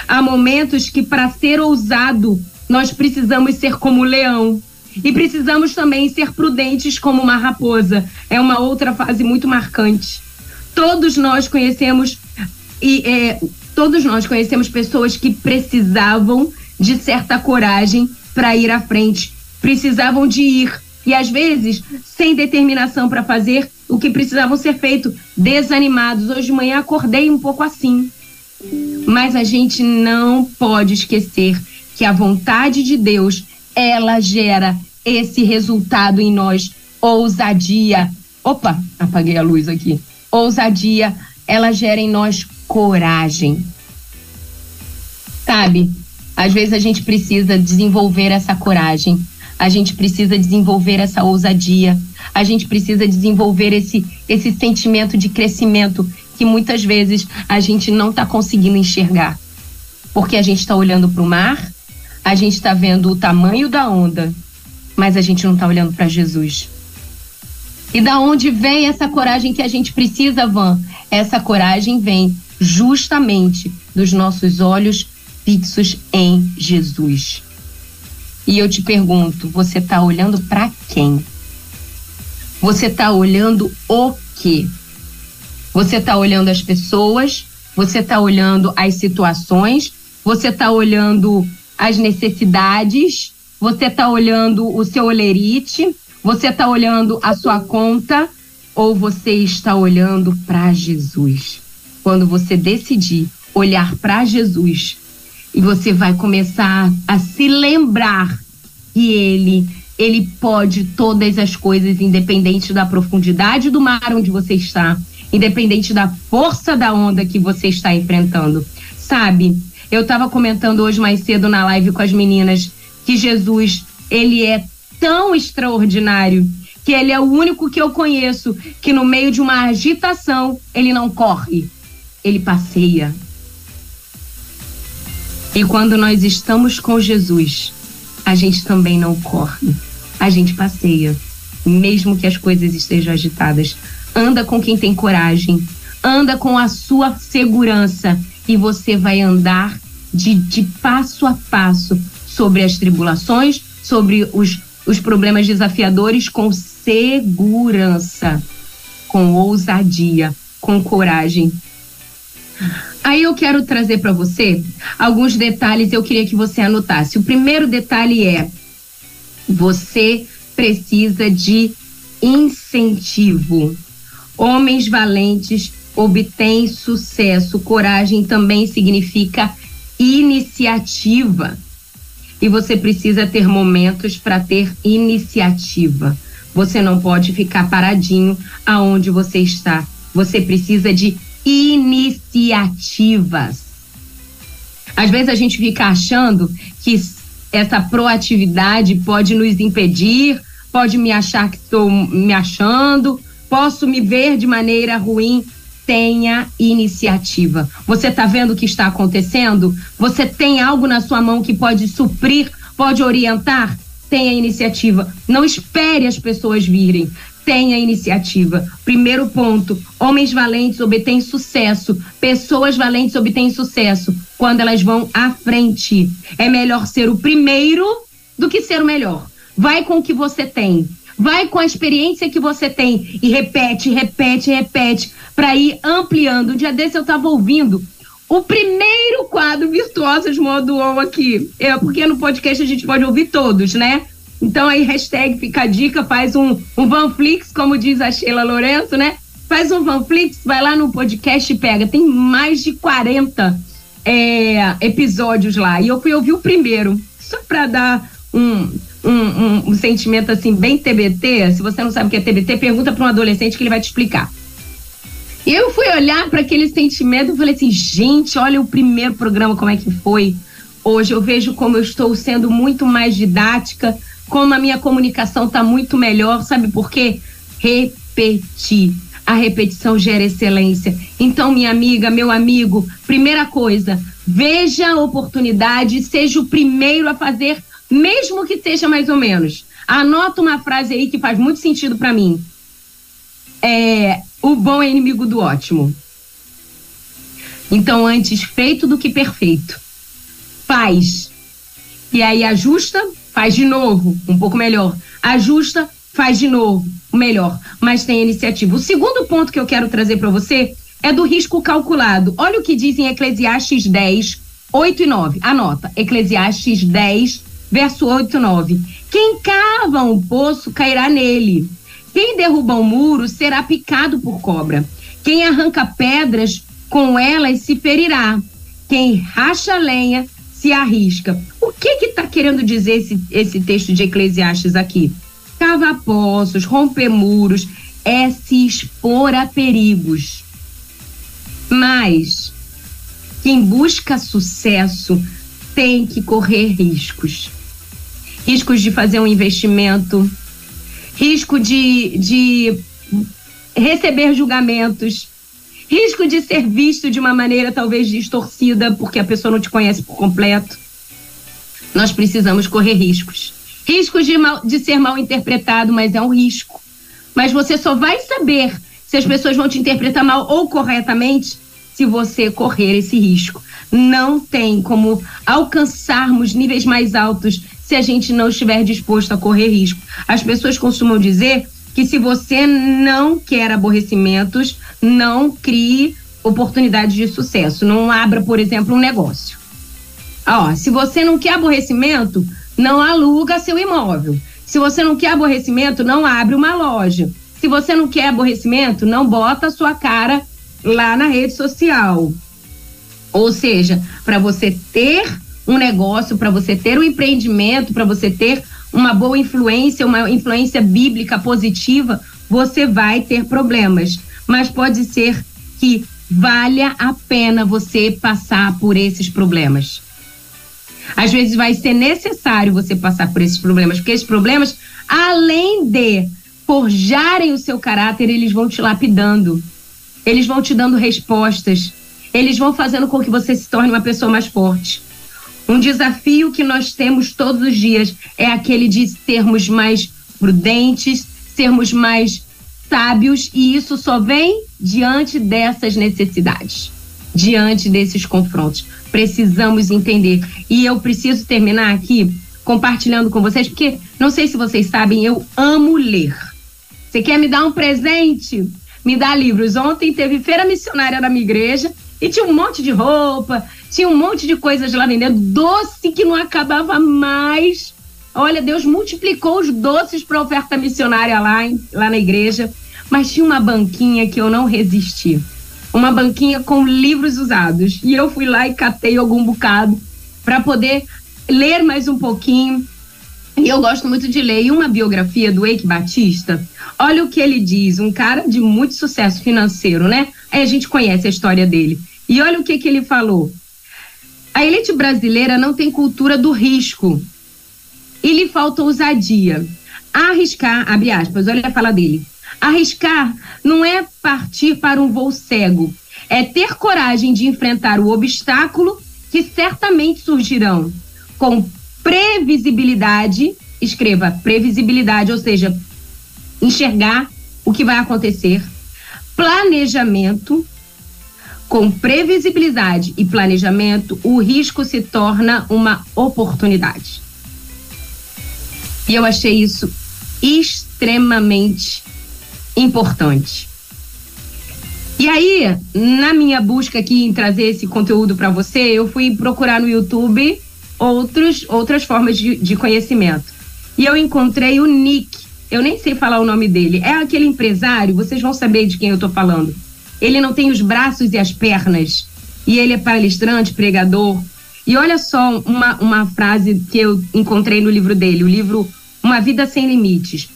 Há momentos que, para ser ousado, nós precisamos ser como leão. E precisamos também ser prudentes como uma raposa. É uma outra fase muito marcante. Todos nós conhecemos e é, todos nós conhecemos pessoas que precisavam de certa coragem para ir à frente, precisavam de ir e às vezes sem determinação para fazer o que precisavam ser feito, desanimados. Hoje de manhã acordei um pouco assim. Mas a gente não pode esquecer que a vontade de Deus, ela gera esse resultado em nós, ousadia. Opa, apaguei a luz aqui. Ousadia, ela gera em nós coragem. Sabe? Às vezes a gente precisa desenvolver essa coragem a gente precisa desenvolver essa ousadia, a gente precisa desenvolver esse, esse sentimento de crescimento que muitas vezes a gente não está conseguindo enxergar. Porque a gente está olhando para o mar, a gente está vendo o tamanho da onda, mas a gente não está olhando para Jesus. E da onde vem essa coragem que a gente precisa, Van? Essa coragem vem justamente dos nossos olhos fixos em Jesus. E eu te pergunto, você está olhando para quem? Você está olhando o quê? Você está olhando as pessoas? Você está olhando as situações? Você está olhando as necessidades? Você está olhando o seu olerite? Você está olhando a sua conta? Ou você está olhando para Jesus? Quando você decidir olhar para Jesus, e você vai começar a se lembrar que ele ele pode todas as coisas independente da profundidade do mar onde você está, independente da força da onda que você está enfrentando. Sabe? Eu estava comentando hoje mais cedo na live com as meninas que Jesus, ele é tão extraordinário que ele é o único que eu conheço que no meio de uma agitação ele não corre, ele passeia, e quando nós estamos com Jesus, a gente também não corre, a gente passeia, mesmo que as coisas estejam agitadas. Anda com quem tem coragem, anda com a sua segurança e você vai andar de, de passo a passo sobre as tribulações, sobre os, os problemas desafiadores com segurança, com ousadia, com coragem. Aí eu quero trazer para você alguns detalhes, eu queria que você anotasse. O primeiro detalhe é: você precisa de incentivo. Homens valentes obtêm sucesso. Coragem também significa iniciativa. E você precisa ter momentos para ter iniciativa. Você não pode ficar paradinho aonde você está. Você precisa de iniciativas. Às vezes a gente fica achando que essa proatividade pode nos impedir, pode me achar que estou me achando, posso me ver de maneira ruim. Tenha iniciativa. Você está vendo o que está acontecendo? Você tem algo na sua mão que pode suprir, pode orientar? Tenha iniciativa. Não espere as pessoas virem tenha iniciativa. Primeiro ponto: homens valentes obtêm sucesso, pessoas valentes obtêm sucesso quando elas vão à frente. É melhor ser o primeiro do que ser o melhor. Vai com o que você tem. Vai com a experiência que você tem e repete, repete, repete, para ir ampliando. Um dia desse eu estava ouvindo o primeiro quadro Virtuosos Modo On aqui. É, porque no podcast a gente pode ouvir todos, né? Então aí, hashtag fica a dica, faz um, um Vanflix, como diz a Sheila Lourenço, né? Faz um Vanflix, vai lá no podcast e pega. Tem mais de 40 é, episódios lá. E eu fui ouvir o primeiro, só para dar um, um, um, um, sentimento assim, bem TBT. Se você não sabe o que é TBT, pergunta para um adolescente que ele vai te explicar. E eu fui olhar para aquele sentimento e falei assim: gente, olha o primeiro programa, como é que foi. Hoje eu vejo como eu estou sendo muito mais didática, como a minha comunicação está muito melhor, sabe por quê? Repetir. A repetição gera excelência. Então, minha amiga, meu amigo, primeira coisa, veja a oportunidade, seja o primeiro a fazer, mesmo que seja mais ou menos. Anota uma frase aí que faz muito sentido para mim. É, o bom é inimigo do ótimo. Então, antes feito do que perfeito. Faz. E aí ajusta, faz de novo, um pouco melhor. Ajusta, faz de novo, melhor, mas tem iniciativa. O segundo ponto que eu quero trazer para você é do risco calculado. Olha o que diz em Eclesiastes 10, 8 e 9. Anota, Eclesiastes 10, verso 8 e 9. Quem cava um poço cairá nele. Quem derruba um muro será picado por cobra. Quem arranca pedras, com elas se ferirá. Quem racha lenha se arrisca. O que está querendo dizer esse, esse texto de Eclesiastes aqui? Cavar poços, romper muros, é se expor a perigos. Mas quem busca sucesso tem que correr riscos. Riscos de fazer um investimento, risco de, de receber julgamentos, risco de ser visto de uma maneira talvez distorcida, porque a pessoa não te conhece por completo. Nós precisamos correr riscos. Riscos de, mal, de ser mal interpretado, mas é um risco. Mas você só vai saber se as pessoas vão te interpretar mal ou corretamente se você correr esse risco. Não tem como alcançarmos níveis mais altos se a gente não estiver disposto a correr risco. As pessoas costumam dizer que se você não quer aborrecimentos, não crie oportunidades de sucesso. Não abra, por exemplo, um negócio. Ó, se você não quer aborrecimento, não aluga seu imóvel. Se você não quer aborrecimento, não abre uma loja. Se você não quer aborrecimento, não bota a sua cara lá na rede social. Ou seja, para você ter um negócio, para você ter um empreendimento, para você ter uma boa influência, uma influência bíblica positiva, você vai ter problemas. Mas pode ser que valha a pena você passar por esses problemas. Às vezes vai ser necessário você passar por esses problemas, porque esses problemas, além de forjarem o seu caráter, eles vão te lapidando. Eles vão te dando respostas. Eles vão fazendo com que você se torne uma pessoa mais forte. Um desafio que nós temos todos os dias é aquele de sermos mais prudentes, sermos mais sábios, e isso só vem diante dessas necessidades, diante desses confrontos. Precisamos entender. E eu preciso terminar aqui compartilhando com vocês, porque não sei se vocês sabem, eu amo ler. Você quer me dar um presente? Me dá livros. Ontem teve feira missionária na minha igreja e tinha um monte de roupa, tinha um monte de coisas lá vendendo, doce que não acabava mais. Olha, Deus multiplicou os doces para oferta missionária lá, lá na igreja. Mas tinha uma banquinha que eu não resisti. uma banquinha com livros usados. E eu fui lá e catei algum bocado para poder ler mais um pouquinho. E eu gosto muito de ler. E uma biografia do Eike Batista, olha o que ele diz, um cara de muito sucesso financeiro, né? Aí a gente conhece a história dele. E olha o que, que ele falou. A elite brasileira não tem cultura do risco. E lhe falta ousadia. Arriscar, abre aspas, olha a fala dele. Arriscar não é partir para um voo cego, é ter coragem de enfrentar o obstáculo que certamente surgirão com previsibilidade, escreva previsibilidade, ou seja, enxergar o que vai acontecer, planejamento, com previsibilidade e planejamento, o risco se torna uma oportunidade. E eu achei isso extremamente importante. E aí, na minha busca aqui em trazer esse conteúdo para você, eu fui procurar no YouTube outros, outras formas de, de conhecimento. E eu encontrei o Nick. Eu nem sei falar o nome dele. É aquele empresário, vocês vão saber de quem eu estou falando. Ele não tem os braços e as pernas. E ele é palestrante, pregador. E olha só uma, uma frase que eu encontrei no livro dele, o livro Uma Vida Sem Limites.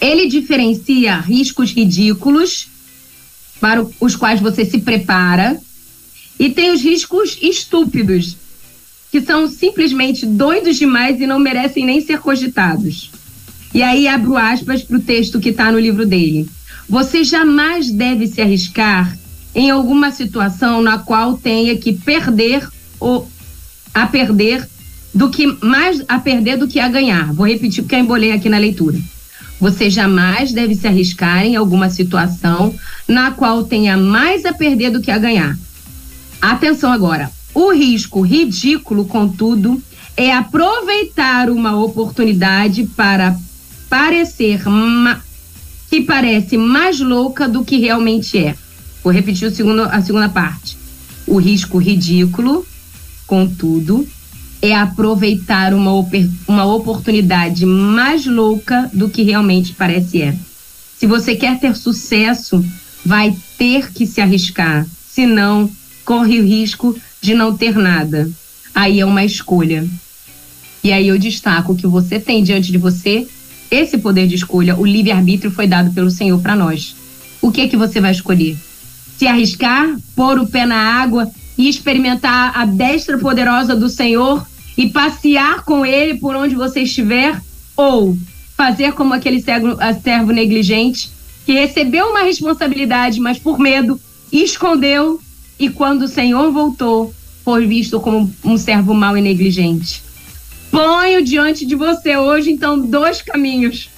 Ele diferencia riscos ridículos, para os quais você se prepara, e tem os riscos estúpidos, que são simplesmente doidos demais e não merecem nem ser cogitados. E aí abro aspas para o texto que está no livro dele. Você jamais deve se arriscar em alguma situação na qual tenha que perder ou a perder do que mais a perder do que a ganhar. Vou repetir porque eu embolei aqui na leitura. Você jamais deve se arriscar em alguma situação na qual tenha mais a perder do que a ganhar. Atenção agora. O risco ridículo, contudo, é aproveitar uma oportunidade para parecer que parece mais louca do que realmente é. Vou repetir segundo, a segunda parte. O risco ridículo, contudo, é aproveitar uma, uma oportunidade mais louca do que realmente parece é. Se você quer ter sucesso, vai ter que se arriscar. Senão, corre o risco de não ter nada. Aí é uma escolha. E aí eu destaco que você tem diante de você esse poder de escolha, o livre-arbítrio foi dado pelo Senhor para nós. O que é que você vai escolher? Se arriscar, pôr o pé na água e experimentar a destra poderosa do Senhor e passear com ele por onde você estiver? Ou fazer como aquele servo, servo negligente que recebeu uma responsabilidade, mas por medo escondeu e quando o Senhor voltou, foi visto como um servo mau e negligente? Ponho diante de você hoje, então, dois caminhos.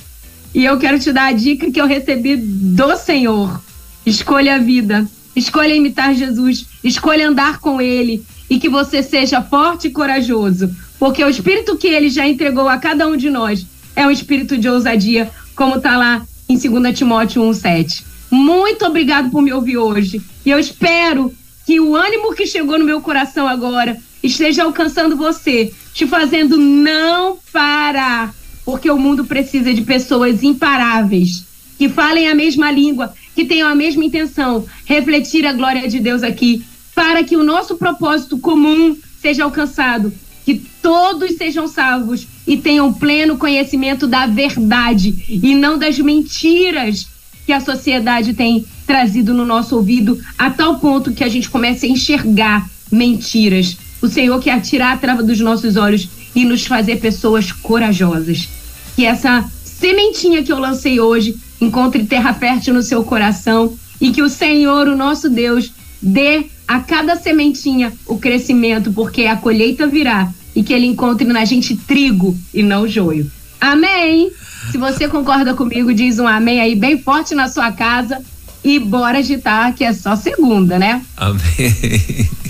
E eu quero te dar a dica que eu recebi do Senhor. Escolha a vida. Escolha imitar Jesus. Escolha andar com Ele. E que você seja forte e corajoso. Porque o espírito que Ele já entregou a cada um de nós é um espírito de ousadia, como está lá em 2 Timóteo 1,7. Muito obrigado por me ouvir hoje. E eu espero que o ânimo que chegou no meu coração agora esteja alcançando você te fazendo não parar, porque o mundo precisa de pessoas imparáveis, que falem a mesma língua, que tenham a mesma intenção, refletir a glória de Deus aqui, para que o nosso propósito comum seja alcançado, que todos sejam salvos e tenham pleno conhecimento da verdade e não das mentiras que a sociedade tem trazido no nosso ouvido, a tal ponto que a gente comece a enxergar mentiras o Senhor quer tirar a trava dos nossos olhos e nos fazer pessoas corajosas. Que essa sementinha que eu lancei hoje encontre terra fértil no seu coração e que o Senhor, o nosso Deus, dê a cada sementinha o crescimento, porque a colheita virá e que ele encontre na gente trigo e não joio. Amém! Se você concorda comigo, diz um amém aí bem forte na sua casa e bora agitar, que é só segunda, né? Amém.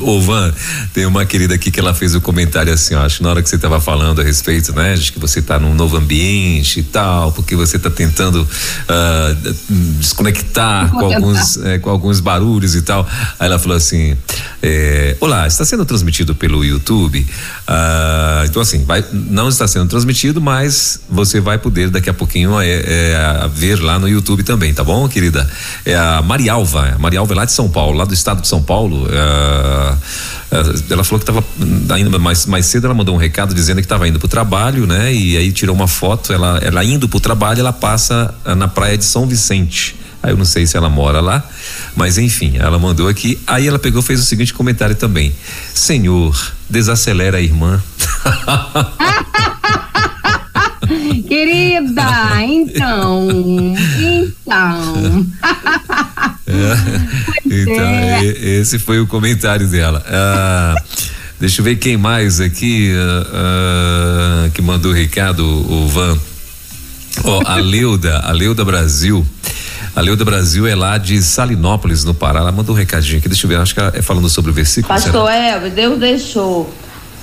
Ô Van, tem uma querida aqui que ela fez o um comentário assim, ó, acho que na hora que você estava falando a respeito, né, de que você está num novo ambiente e tal, porque você está tentando uh, desconectar com alguns, é, com alguns barulhos e tal. Aí ela falou assim, é, olá, está sendo transmitido pelo YouTube, uh, então assim, vai, não está sendo transmitido, mas você vai poder daqui a pouquinho é, é, ver lá no YouTube também, tá bom, querida? É a Marialva, a Marialva é lá de São Paulo, lá do estado de São Paulo, uh, ela falou que estava ainda mais, mais cedo, ela mandou um recado dizendo que estava indo para o trabalho, né? E aí tirou uma foto, ela, ela indo para o trabalho, ela passa na praia de São Vicente. Aí eu não sei se ela mora lá, mas enfim, ela mandou aqui. Aí ela pegou fez o seguinte comentário também: Senhor, desacelera a irmã. Querida, então, então. É, então, é. esse foi o comentário dela. Ah, deixa eu ver quem mais aqui ah, ah, que mandou o recado, o Van. Oh, a Leuda, a Leuda Brasil. A Leuda Brasil é lá de Salinópolis, no Pará. Ela mandou um recadinho aqui, deixa eu ver, acho que é falando sobre o versículo. Pastor Elber, Deus deixou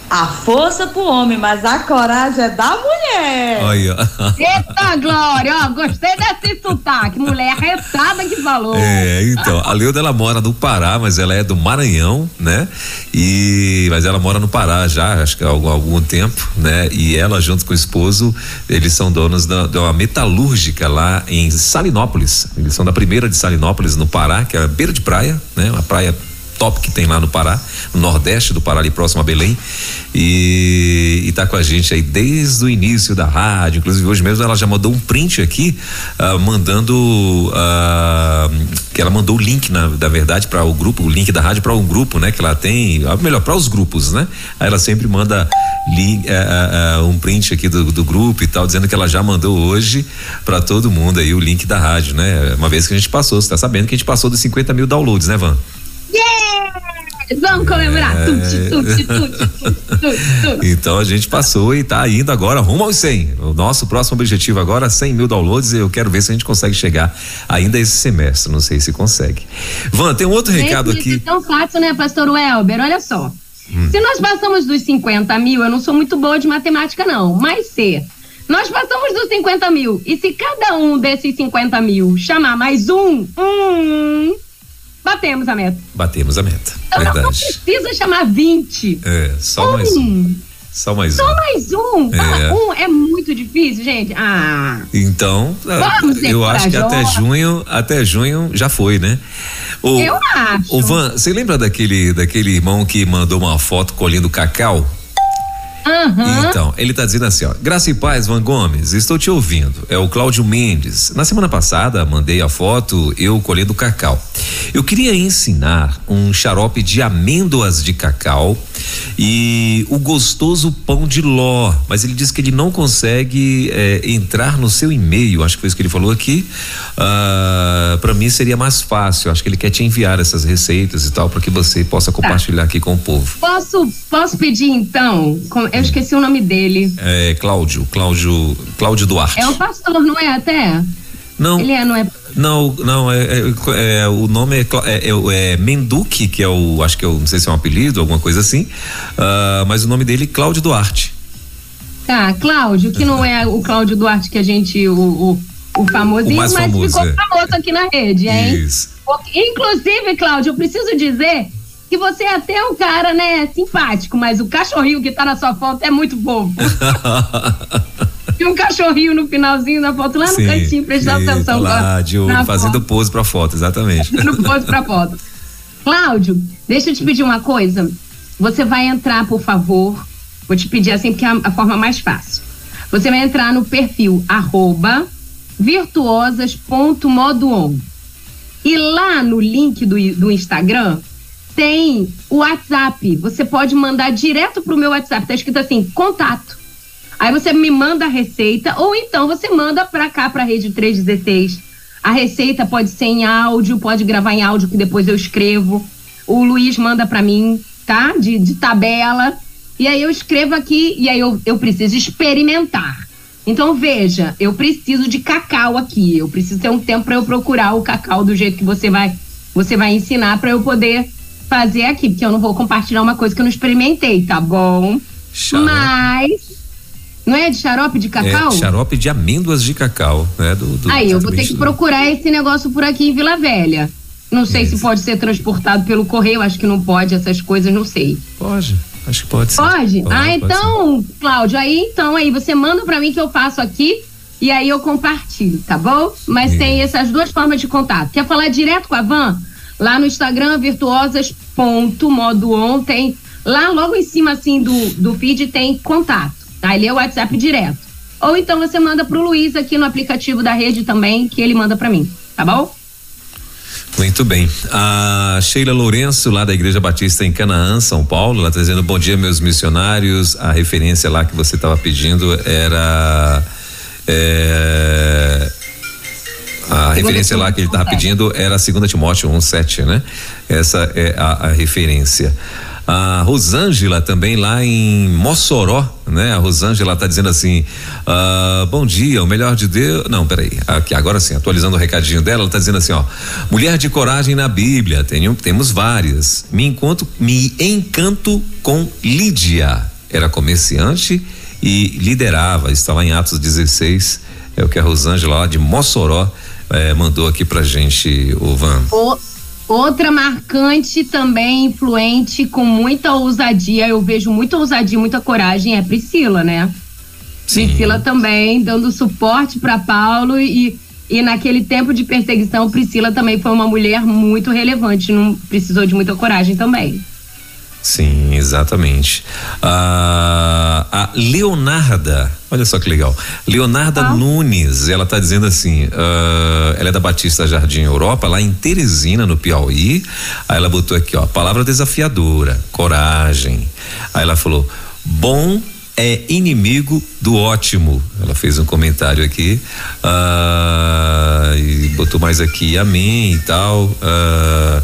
a força pro homem, mas a coragem é da mulher. Olha. Eita, Glória, ó, gostei desse sotaque. Mulher arretada que falou. É, então, a Leuda ela mora no Pará, mas ela é do Maranhão, né? E, mas ela mora no Pará já, acho que há algum, algum tempo, né? E ela, junto com o esposo, eles são donos da, de uma metalúrgica lá em Salinópolis. Eles são da primeira de Salinópolis, no Pará, que é a beira de praia, né? Uma praia top que tem lá no Pará, no Nordeste do Pará, ali próximo a Belém. E, está com a gente aí desde o início da rádio. Inclusive, hoje mesmo ela já mandou um print aqui, uh, mandando. Uh, que ela mandou o link, na, da verdade, para o grupo, o link da rádio para um grupo, né? Que ela tem, uh, melhor, para os grupos, né? Aí ela sempre manda link, eh, um print aqui do, do grupo e tal, dizendo que ela já mandou hoje para todo mundo aí o link da rádio, né? Uma vez que a gente passou, você tá sabendo que a gente passou dos 50 mil downloads, né, Van? Vamos comemorar. É... Tuti, tuti, tuti, então a gente passou e está indo agora rumo aos 100. O nosso próximo objetivo agora, 100 mil downloads. Eu quero ver se a gente consegue chegar ainda esse semestre. Não sei se consegue. Van, tem um outro recado aqui. É tão fácil, né, Pastor Welber? Olha só. Hum. Se nós passamos dos 50 mil, eu não sou muito boa de matemática, não. Mas se nós passamos dos 50 mil e se cada um desses 50 mil chamar mais um, um Batemos a meta. Batemos a meta. Então verdade. não precisa chamar 20. É, só um. mais um. Só mais Só um. mais um. É. um é muito difícil, gente. Ah. Então, Vamos eu acho que até junho, até junho já foi, né? O, eu acho. O Van, você lembra daquele, daquele irmão que mandou uma foto colhendo cacau? Uhum. Então, ele está dizendo assim, ó, Graça e Paz, Van Gomes, estou te ouvindo. É o Cláudio Mendes. Na semana passada, mandei a foto eu colhendo cacau. Eu queria ensinar um xarope de amêndoas de cacau e o gostoso pão de ló, mas ele disse que ele não consegue é, entrar no seu e-mail, acho que foi isso que ele falou aqui. Ah, para mim seria mais fácil, acho que ele quer te enviar essas receitas e tal para que você possa tá. compartilhar tá. aqui com o povo. Posso, posso pedir então? Eu esqueci o nome dele. É Cláudio, Cláudio, Cláudio Duarte. É o pastor, não é até? Não. Ele é, não é? Não, não, é, é, é o nome é, é, é, Menduque, que é o, acho que é o, não sei se é um apelido, alguma coisa assim, uh, mas o nome dele é Cláudio Duarte. Tá, Cláudio, que não é o Cláudio Duarte que a gente, o, o, o famosinho, o mas famoso, ficou é. famoso aqui na rede, hein? Isso. Inclusive, Cláudio, eu preciso dizer que você é até um cara, né, simpático, mas o cachorrinho que tá na sua foto é muito fofo. e um cachorrinho no finalzinho da foto, lá no sim, cantinho, prestando atenção. Lá, de olho, fazendo foto. pose pra foto, exatamente. no pose pra foto. Cláudio, deixa eu te pedir uma coisa. Você vai entrar, por favor. Vou te pedir assim, porque é a, a forma mais fácil. Você vai entrar no perfil arroba virtuosas.modoon. E lá no link do, do Instagram, tem o WhatsApp. Você pode mandar direto pro meu WhatsApp. Tá escrito assim, contato. Aí você me manda a receita, ou então você manda para cá, para a rede 316. A receita pode ser em áudio, pode gravar em áudio que depois eu escrevo. O Luiz manda para mim, tá? De, de tabela. E aí eu escrevo aqui e aí eu, eu preciso experimentar. Então veja, eu preciso de cacau aqui. Eu preciso ter um tempo para eu procurar o cacau do jeito que você vai você vai ensinar para eu poder fazer aqui, porque eu não vou compartilhar uma coisa que eu não experimentei, tá bom? Xarope. Mas. Não é de xarope de cacau? É, xarope de amêndoas de cacau, né? Do, do Aí, eu vou ter que procurar esse negócio por aqui em Vila Velha. Não sei se pode ser transportado pelo correio, acho que não pode, essas coisas, não sei. Pode, acho que pode. Pode? pode ah, pode então, ser. Cláudio, aí então, aí você manda para mim que eu faço aqui e aí eu compartilho, tá bom? Mas tem essas duas formas de contato. Quer falar direto com a Van? Lá no Instagram, virtuosas.modo tem lá logo em cima assim do, do feed tem contato. Aí é o WhatsApp direto. Ou então você manda pro Luiz aqui no aplicativo da rede também, que ele manda para mim, tá bom? Muito bem. A Sheila Lourenço, lá da Igreja Batista em Canaã, São Paulo, ela está dizendo bom dia, meus missionários. A referência lá que você estava pedindo era. É, a referência lá que ele estava pedindo era 2 Timóteo 1,7, né? Essa é a, a referência. A Rosângela também lá em Mossoró, né? A Rosângela tá dizendo assim: ah, bom dia, o melhor de Deus. Não, peraí. Aqui, agora sim, atualizando o recadinho dela, ela tá dizendo assim: ó, mulher de coragem na Bíblia, temos várias. Me encontro, me encanto com Lídia. Era comerciante e liderava, está lá em Atos 16. É o que a Rosângela lá de Mossoró eh, mandou aqui pra gente, o Van. O Outra marcante também, influente, com muita ousadia, eu vejo muita ousadia, muita coragem, é Priscila, né? Sim. Priscila também dando suporte para Paulo e, e naquele tempo de perseguição, Priscila também foi uma mulher muito relevante, não precisou de muita coragem também. Sim, exatamente. Ah, a Leonarda, olha só que legal. Leonarda ah. Nunes, ela está dizendo assim: uh, ela é da Batista Jardim Europa, lá em Teresina, no Piauí. Aí ela botou aqui, ó, palavra desafiadora, coragem. Aí ela falou: bom é inimigo do ótimo. Ela fez um comentário aqui uh, e botou mais aqui, amém e tal. Uh,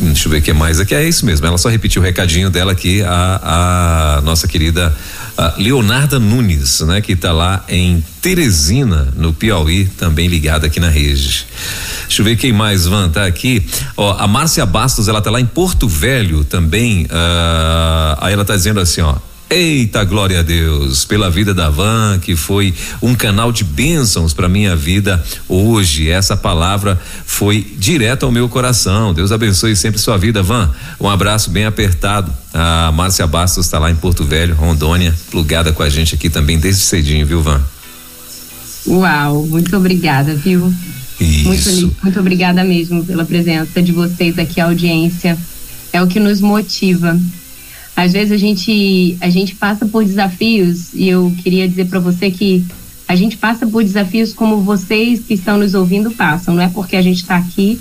deixa eu ver o que mais aqui. É isso mesmo. Ela só repetiu o recadinho dela aqui, a, a nossa querida a Leonarda Nunes, né? Que está lá em Teresina, no Piauí, também ligada aqui na rede. Deixa eu ver quem mais, Van, tá aqui. Ó, a Márcia Bastos, ela tá lá em Porto Velho também. Uh, aí ela tá dizendo assim, ó. Eita, glória a Deus, pela vida da Van, que foi um canal de bênçãos para minha vida hoje. Essa palavra foi direto ao meu coração. Deus abençoe sempre sua vida, Van. Um abraço bem apertado. A Márcia Bastos está lá em Porto Velho, Rondônia, plugada com a gente aqui também desde cedinho, viu, Van? Uau, muito obrigada, viu? Isso. Muito, muito obrigada mesmo pela presença de vocês aqui, a audiência. É o que nos motiva às vezes a gente a gente passa por desafios e eu queria dizer para você que a gente passa por desafios como vocês que estão nos ouvindo passam. Não é porque a gente está aqui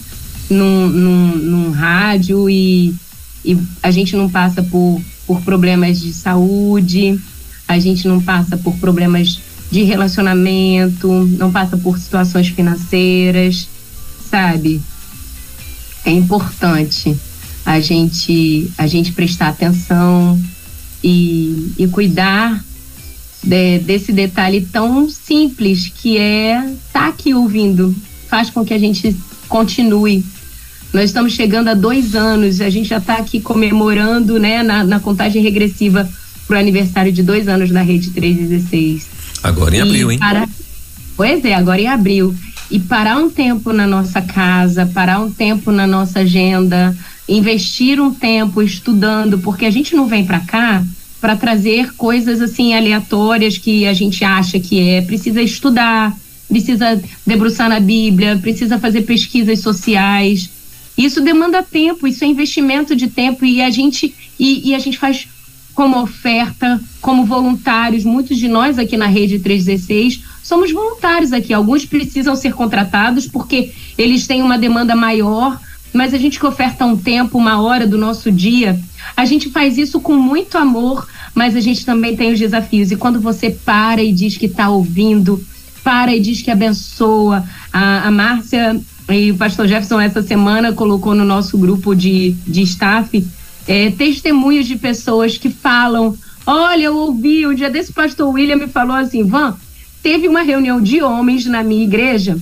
num, num, num rádio e, e a gente não passa por, por problemas de saúde, a gente não passa por problemas de relacionamento, não passa por situações financeiras, sabe? É importante a gente, a gente prestar atenção e, e cuidar de, desse detalhe tão simples que é estar tá aqui ouvindo. Faz com que a gente continue. Nós estamos chegando a dois anos, a gente já está aqui comemorando né, na, na contagem regressiva para o aniversário de dois anos da Rede 316. Agora em abril, hein? Para... Pois é, agora em abril. E parar um tempo na nossa casa, parar um tempo na nossa agenda, investir um tempo estudando, porque a gente não vem para cá para trazer coisas assim aleatórias que a gente acha que é. Precisa estudar, precisa debruçar na Bíblia, precisa fazer pesquisas sociais. Isso demanda tempo, isso é investimento de tempo e a gente e, e a gente faz como oferta, como voluntários. Muitos de nós aqui na Rede 316 somos voluntários aqui. Alguns precisam ser contratados porque eles têm uma demanda maior mas a gente que oferta um tempo, uma hora do nosso dia, a gente faz isso com muito amor, mas a gente também tem os desafios. E quando você para e diz que está ouvindo, para e diz que abençoa, a, a Márcia e o pastor Jefferson essa semana colocou no nosso grupo de, de staff é, testemunhos de pessoas que falam: Olha, eu ouvi, um dia desse pastor William me falou assim: Van, teve uma reunião de homens na minha igreja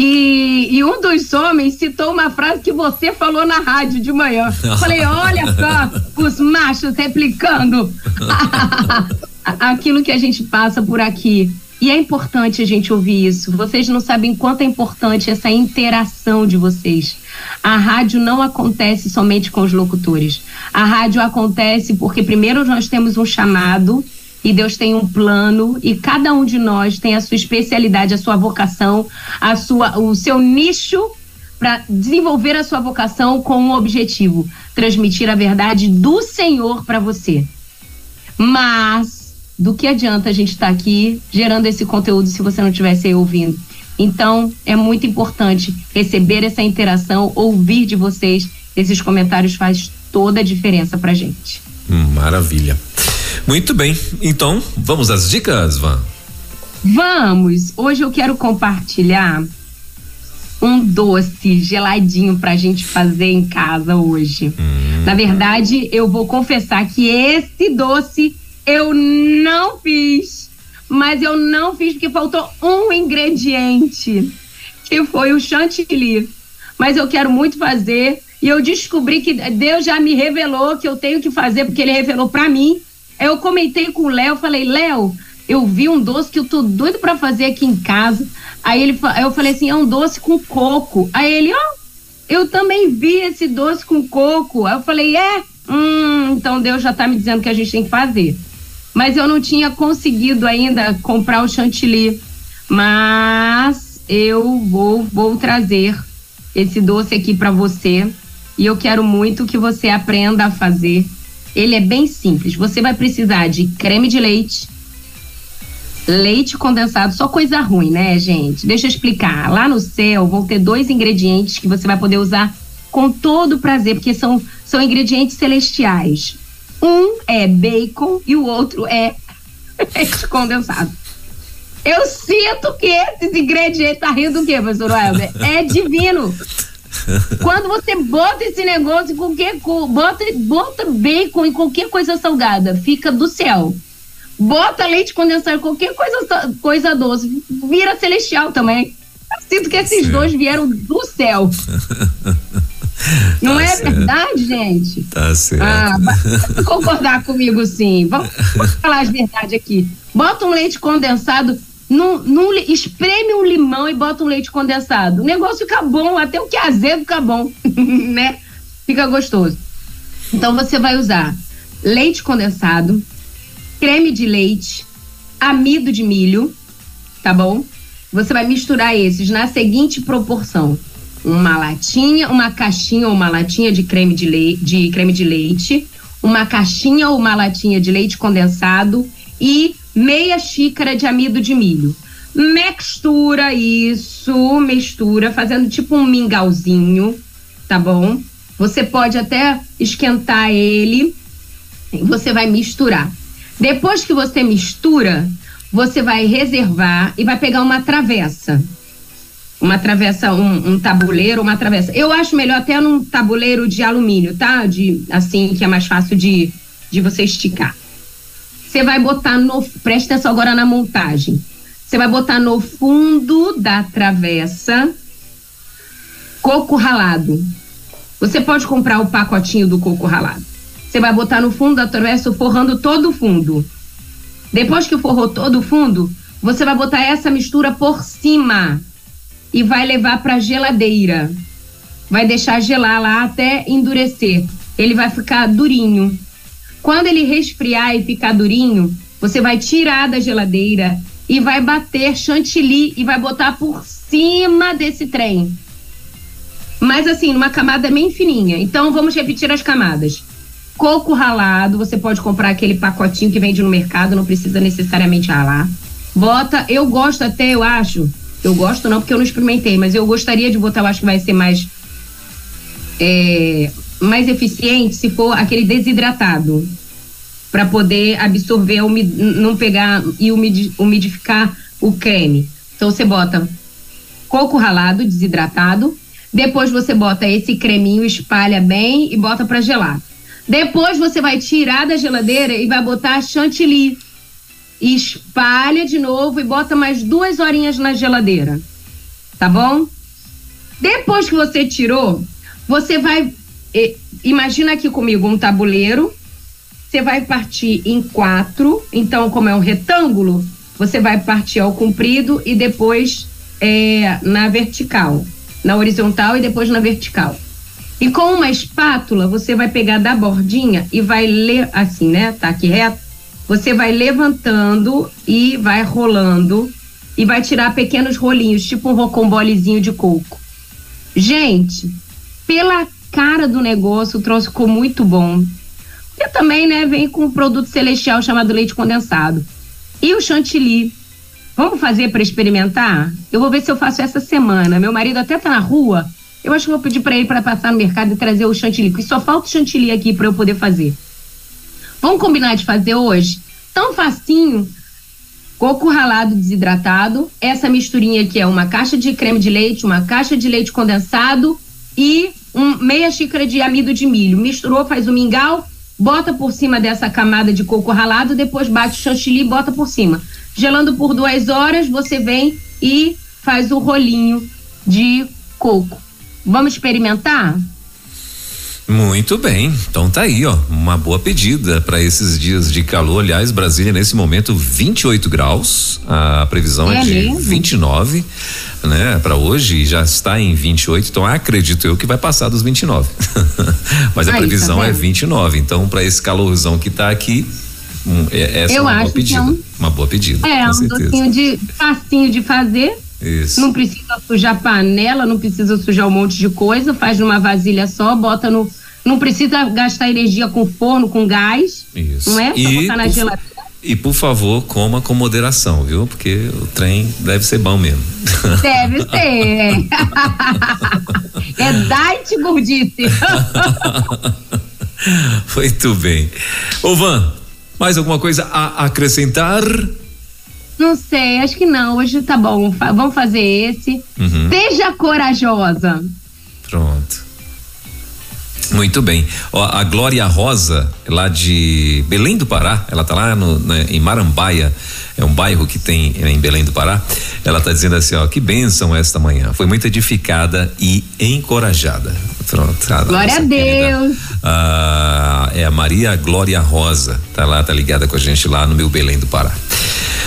E, e, um dos homens citou uma frase que você falou na rádio de manhã. Falei, olha só, os machos replicando aquilo que a gente passa por aqui. E é importante a gente ouvir isso. Vocês não sabem quanto é importante essa interação de vocês. A rádio não acontece somente com os locutores. A rádio acontece porque, primeiro, nós temos um chamado e Deus tem um plano e cada um de nós tem a sua especialidade, a sua vocação, a sua, o seu nicho para desenvolver a sua vocação com um objetivo: transmitir a verdade do Senhor para você. Mas do que adianta a gente estar tá aqui gerando esse conteúdo se você não estivesse ouvindo. Então, é muito importante receber essa interação, ouvir de vocês. Esses comentários faz toda a diferença pra gente. Maravilha. Muito bem. Então, vamos às dicas, Van? Vamos! Hoje eu quero compartilhar um doce geladinho pra gente fazer em casa hoje. Hum. Na verdade, eu vou confessar que esse doce eu não fiz, mas eu não fiz porque faltou um ingrediente, que foi o chantilly. Mas eu quero muito fazer e eu descobri que Deus já me revelou que eu tenho que fazer porque ele revelou para mim. Eu comentei com o Léo, falei: "Léo, eu vi um doce que eu tô doido para fazer aqui em casa". Aí ele eu falei assim: "É um doce com coco". Aí ele: "Ó, oh, eu também vi esse doce com coco". Aí eu falei: "É, hum, então Deus já tá me dizendo que a gente tem que fazer" mas eu não tinha conseguido ainda comprar o chantilly. Mas eu vou, vou trazer esse doce aqui para você e eu quero muito que você aprenda a fazer. Ele é bem simples. Você vai precisar de creme de leite, leite condensado, só coisa ruim, né, gente? Deixa eu explicar. Lá no céu vão ter dois ingredientes que você vai poder usar com todo prazer, porque são, são ingredientes celestiais. Um é bacon e o outro é leite condensado. Eu sinto que esses ingredientes. Tá rindo do quê, professor Welber? É divino. Quando você bota esse negócio em qualquer coisa, bota, bota bacon em qualquer coisa salgada, fica do céu. Bota leite condensado em qualquer coisa, coisa doce, vira celestial também. Eu sinto que esses Sim. dois vieram do céu. Não tá é certo. verdade, gente? Tá certo. Ah, concordar comigo sim. Vamos, vamos, falar as verdades aqui. Bota um leite condensado, num, espreme um limão e bota um leite condensado. O negócio fica bom, até o que é azedo fica bom, né? Fica gostoso. Então você vai usar leite condensado, creme de leite, amido de milho, tá bom? Você vai misturar esses na seguinte proporção: uma latinha, uma caixinha ou uma latinha de creme de, leite, de creme de leite, uma caixinha ou uma latinha de leite condensado e meia xícara de amido de milho. Mistura isso, mistura, fazendo tipo um mingauzinho, tá bom? Você pode até esquentar ele, você vai misturar. Depois que você mistura, você vai reservar e vai pegar uma travessa uma travessa, um, um, tabuleiro, uma travessa. Eu acho melhor até num tabuleiro de alumínio, tá? De assim que é mais fácil de, de você esticar. Você vai botar no, presta atenção agora na montagem. Você vai botar no fundo da travessa coco ralado. Você pode comprar o pacotinho do coco ralado. Você vai botar no fundo da travessa forrando todo o fundo. Depois que forrou todo o fundo, você vai botar essa mistura por cima e vai levar para geladeira. Vai deixar gelar lá até endurecer. Ele vai ficar durinho. Quando ele resfriar e ficar durinho, você vai tirar da geladeira e vai bater chantilly e vai botar por cima desse trem. Mas assim, numa camada bem fininha. Então vamos repetir as camadas. Coco ralado, você pode comprar aquele pacotinho que vende no mercado, não precisa necessariamente ralar. Bota, eu gosto até, eu acho, eu gosto não porque eu não experimentei, mas eu gostaria de botar, eu acho que vai ser mais é, mais eficiente se for aquele desidratado para poder absorver, não pegar e umidificar o creme. Então você bota coco ralado, desidratado, depois você bota esse creminho, espalha bem e bota para gelar. Depois você vai tirar da geladeira e vai botar chantilly espalha de novo e bota mais duas horinhas na geladeira. tá bom? Depois que você tirou, você vai. Eh, imagina aqui comigo um tabuleiro. Você vai partir em quatro. Então, como é um retângulo, você vai partir ao comprido e depois é, na vertical. Na horizontal e depois na vertical. E com uma espátula, você vai pegar da bordinha e vai ler assim, né? Tá aqui reto. Você vai levantando e vai rolando e vai tirar pequenos rolinhos, tipo um rocambolezinho de coco. Gente, pela cara do negócio, troço ficou muito bom. E também, né, vem com um produto celestial chamado leite condensado. E o chantilly. Vamos fazer para experimentar? Eu vou ver se eu faço essa semana. Meu marido até tá na rua. Eu acho que vou pedir para ele para passar no mercado e trazer o chantilly, porque só falta o chantilly aqui para eu poder fazer. Vamos combinar de fazer hoje? Tão facinho. Coco ralado desidratado, essa misturinha aqui é uma caixa de creme de leite, uma caixa de leite condensado e um, meia xícara de amido de milho. Misturou, faz o mingau, bota por cima dessa camada de coco ralado, depois bate o chantilly e bota por cima. Gelando por duas horas, você vem e faz o rolinho de coco. Vamos experimentar? Muito bem, então tá aí, ó, uma boa pedida para esses dias de calor. Aliás, Brasília nesse momento 28 graus, a previsão é, é de mesmo? 29, né, para hoje já está em 28, então acredito eu que vai passar dos 29. Mas a aí, previsão tá é 29, então para esse calorzão que tá aqui, um, é, essa eu é uma boa pedida, é um, uma boa pedida. É, um certeza. docinho de facinho de fazer. Isso. Não precisa sujar panela, não precisa sujar um monte de coisa, faz numa vasilha só, bota no não precisa gastar energia com forno, com gás. Isso. Não é? Só e, botar na geladeira. E por favor, coma com moderação, viu? Porque o trem deve ser bom mesmo. Deve ser. é diet gordice. Muito bem. Ô Van, mais alguma coisa a acrescentar? Não sei, acho que não. Hoje tá bom. Vamos fazer esse. Uhum. Seja corajosa. Pronto. Muito bem. Ó, a Glória Rosa, lá de Belém do Pará, ela tá lá no, né, em Marambaia, é um bairro que tem é, em Belém do Pará. Ela tá dizendo assim, ó, que bênção esta manhã. Foi muito edificada e encorajada. Pronto. A Glória a Deus. Ah, é a Maria Glória Rosa, tá lá, tá ligada com a gente lá no meu Belém do Pará.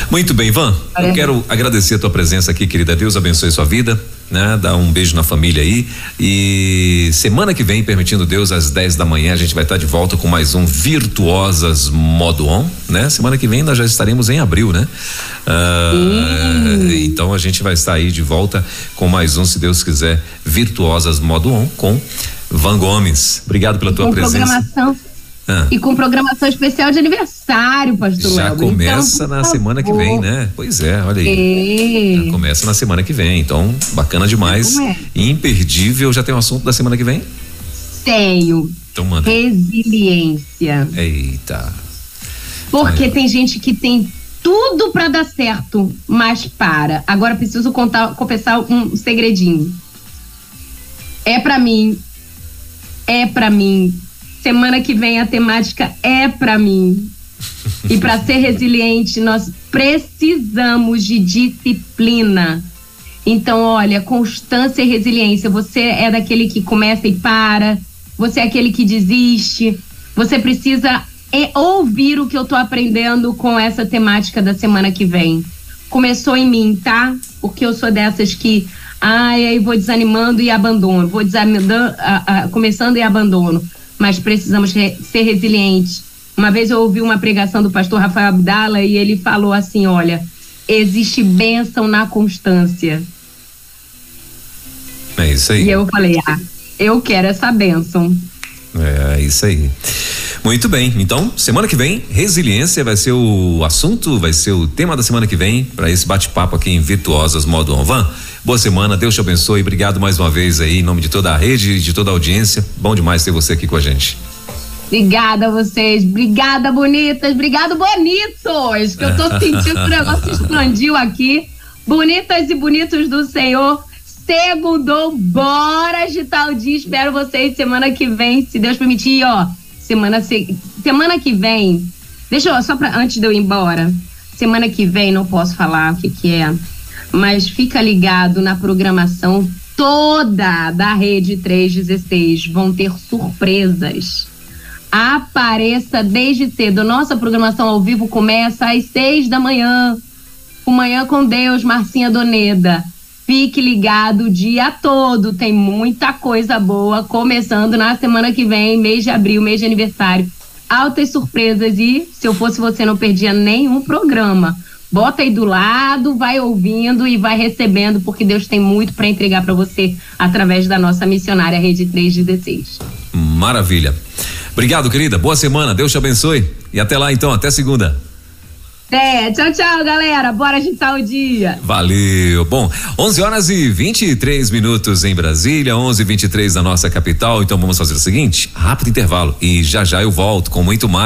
Muito bem, Van. Eu quero agradecer a tua presença aqui, querida. Deus abençoe sua vida né? Dar um beijo na família aí. E semana que vem, permitindo Deus, às 10 da manhã, a gente vai estar de volta com mais um Virtuosas Modo On, né? Semana que vem nós já estaremos em abril, né? Uh, então a gente vai estar aí de volta com mais um, se Deus quiser, Virtuosas Modo On com Van Gomes. Obrigado pela tua com presença. Programação ah. E com programação especial de aniversário, pastor Já Elber. começa então, na semana que vem, né? Pois é, olha aí. É. Já começa na semana que vem. Então, bacana demais. É. Imperdível. Já tem um assunto da semana que vem? Tenho. Então manda. Resiliência. Eita. Porque Ai. tem gente que tem tudo para dar certo, mas para. Agora preciso contar, confessar um segredinho. É para mim. É para mim Semana que vem a temática é para mim. E para ser resiliente, nós precisamos de disciplina. Então, olha, constância e resiliência. Você é daquele que começa e para, você é aquele que desiste. Você precisa ouvir o que eu tô aprendendo com essa temática da semana que vem. Começou em mim, tá? Porque eu sou dessas que, ai, aí vou desanimando e abandono, vou desanimando, começando e abandono mas precisamos re ser resilientes. Uma vez eu ouvi uma pregação do pastor Rafael Abdala e ele falou assim: olha, existe bênção na constância. É isso aí. E eu falei: ah, eu quero essa bênção. É isso aí. Muito bem, então semana que vem resiliência vai ser o assunto, vai ser o tema da semana que vem para esse bate-papo aqui em Virtuosas Modo Van. Boa semana, Deus te abençoe. Obrigado mais uma vez aí, em nome de toda a rede, de toda a audiência. Bom demais ter você aqui com a gente. Obrigada a vocês, obrigada bonitas, obrigado bonitos, que eu tô sentindo que o negócio expandiu aqui. Bonitas e bonitos do Senhor, segundou, bora agitar o dia, espero vocês semana que vem, se Deus permitir, ó, semana, se, semana que vem, deixa eu, só pra, antes de eu ir embora, semana que vem não posso falar o que que é, mas fica ligado na programação toda da Rede 316. Vão ter surpresas. Apareça desde cedo. Nossa programação ao vivo começa às seis da manhã. O Manhã com Deus, Marcinha Doneda. Fique ligado o dia todo. Tem muita coisa boa começando na semana que vem, mês de abril, mês de aniversário. Altas surpresas e, se eu fosse você, não perdia nenhum programa. Bota aí do lado, vai ouvindo e vai recebendo, porque Deus tem muito para entregar para você através da nossa missionária Rede 316. Maravilha. Obrigado, querida. Boa semana. Deus te abençoe. E até lá, então. Até segunda. É, tchau, tchau, galera. Bora agitar o dia. Valeu. Bom, 11 horas e 23 minutos em Brasília, 11 e 23 na nossa capital. Então vamos fazer o seguinte: rápido intervalo. E já já eu volto com muito mais.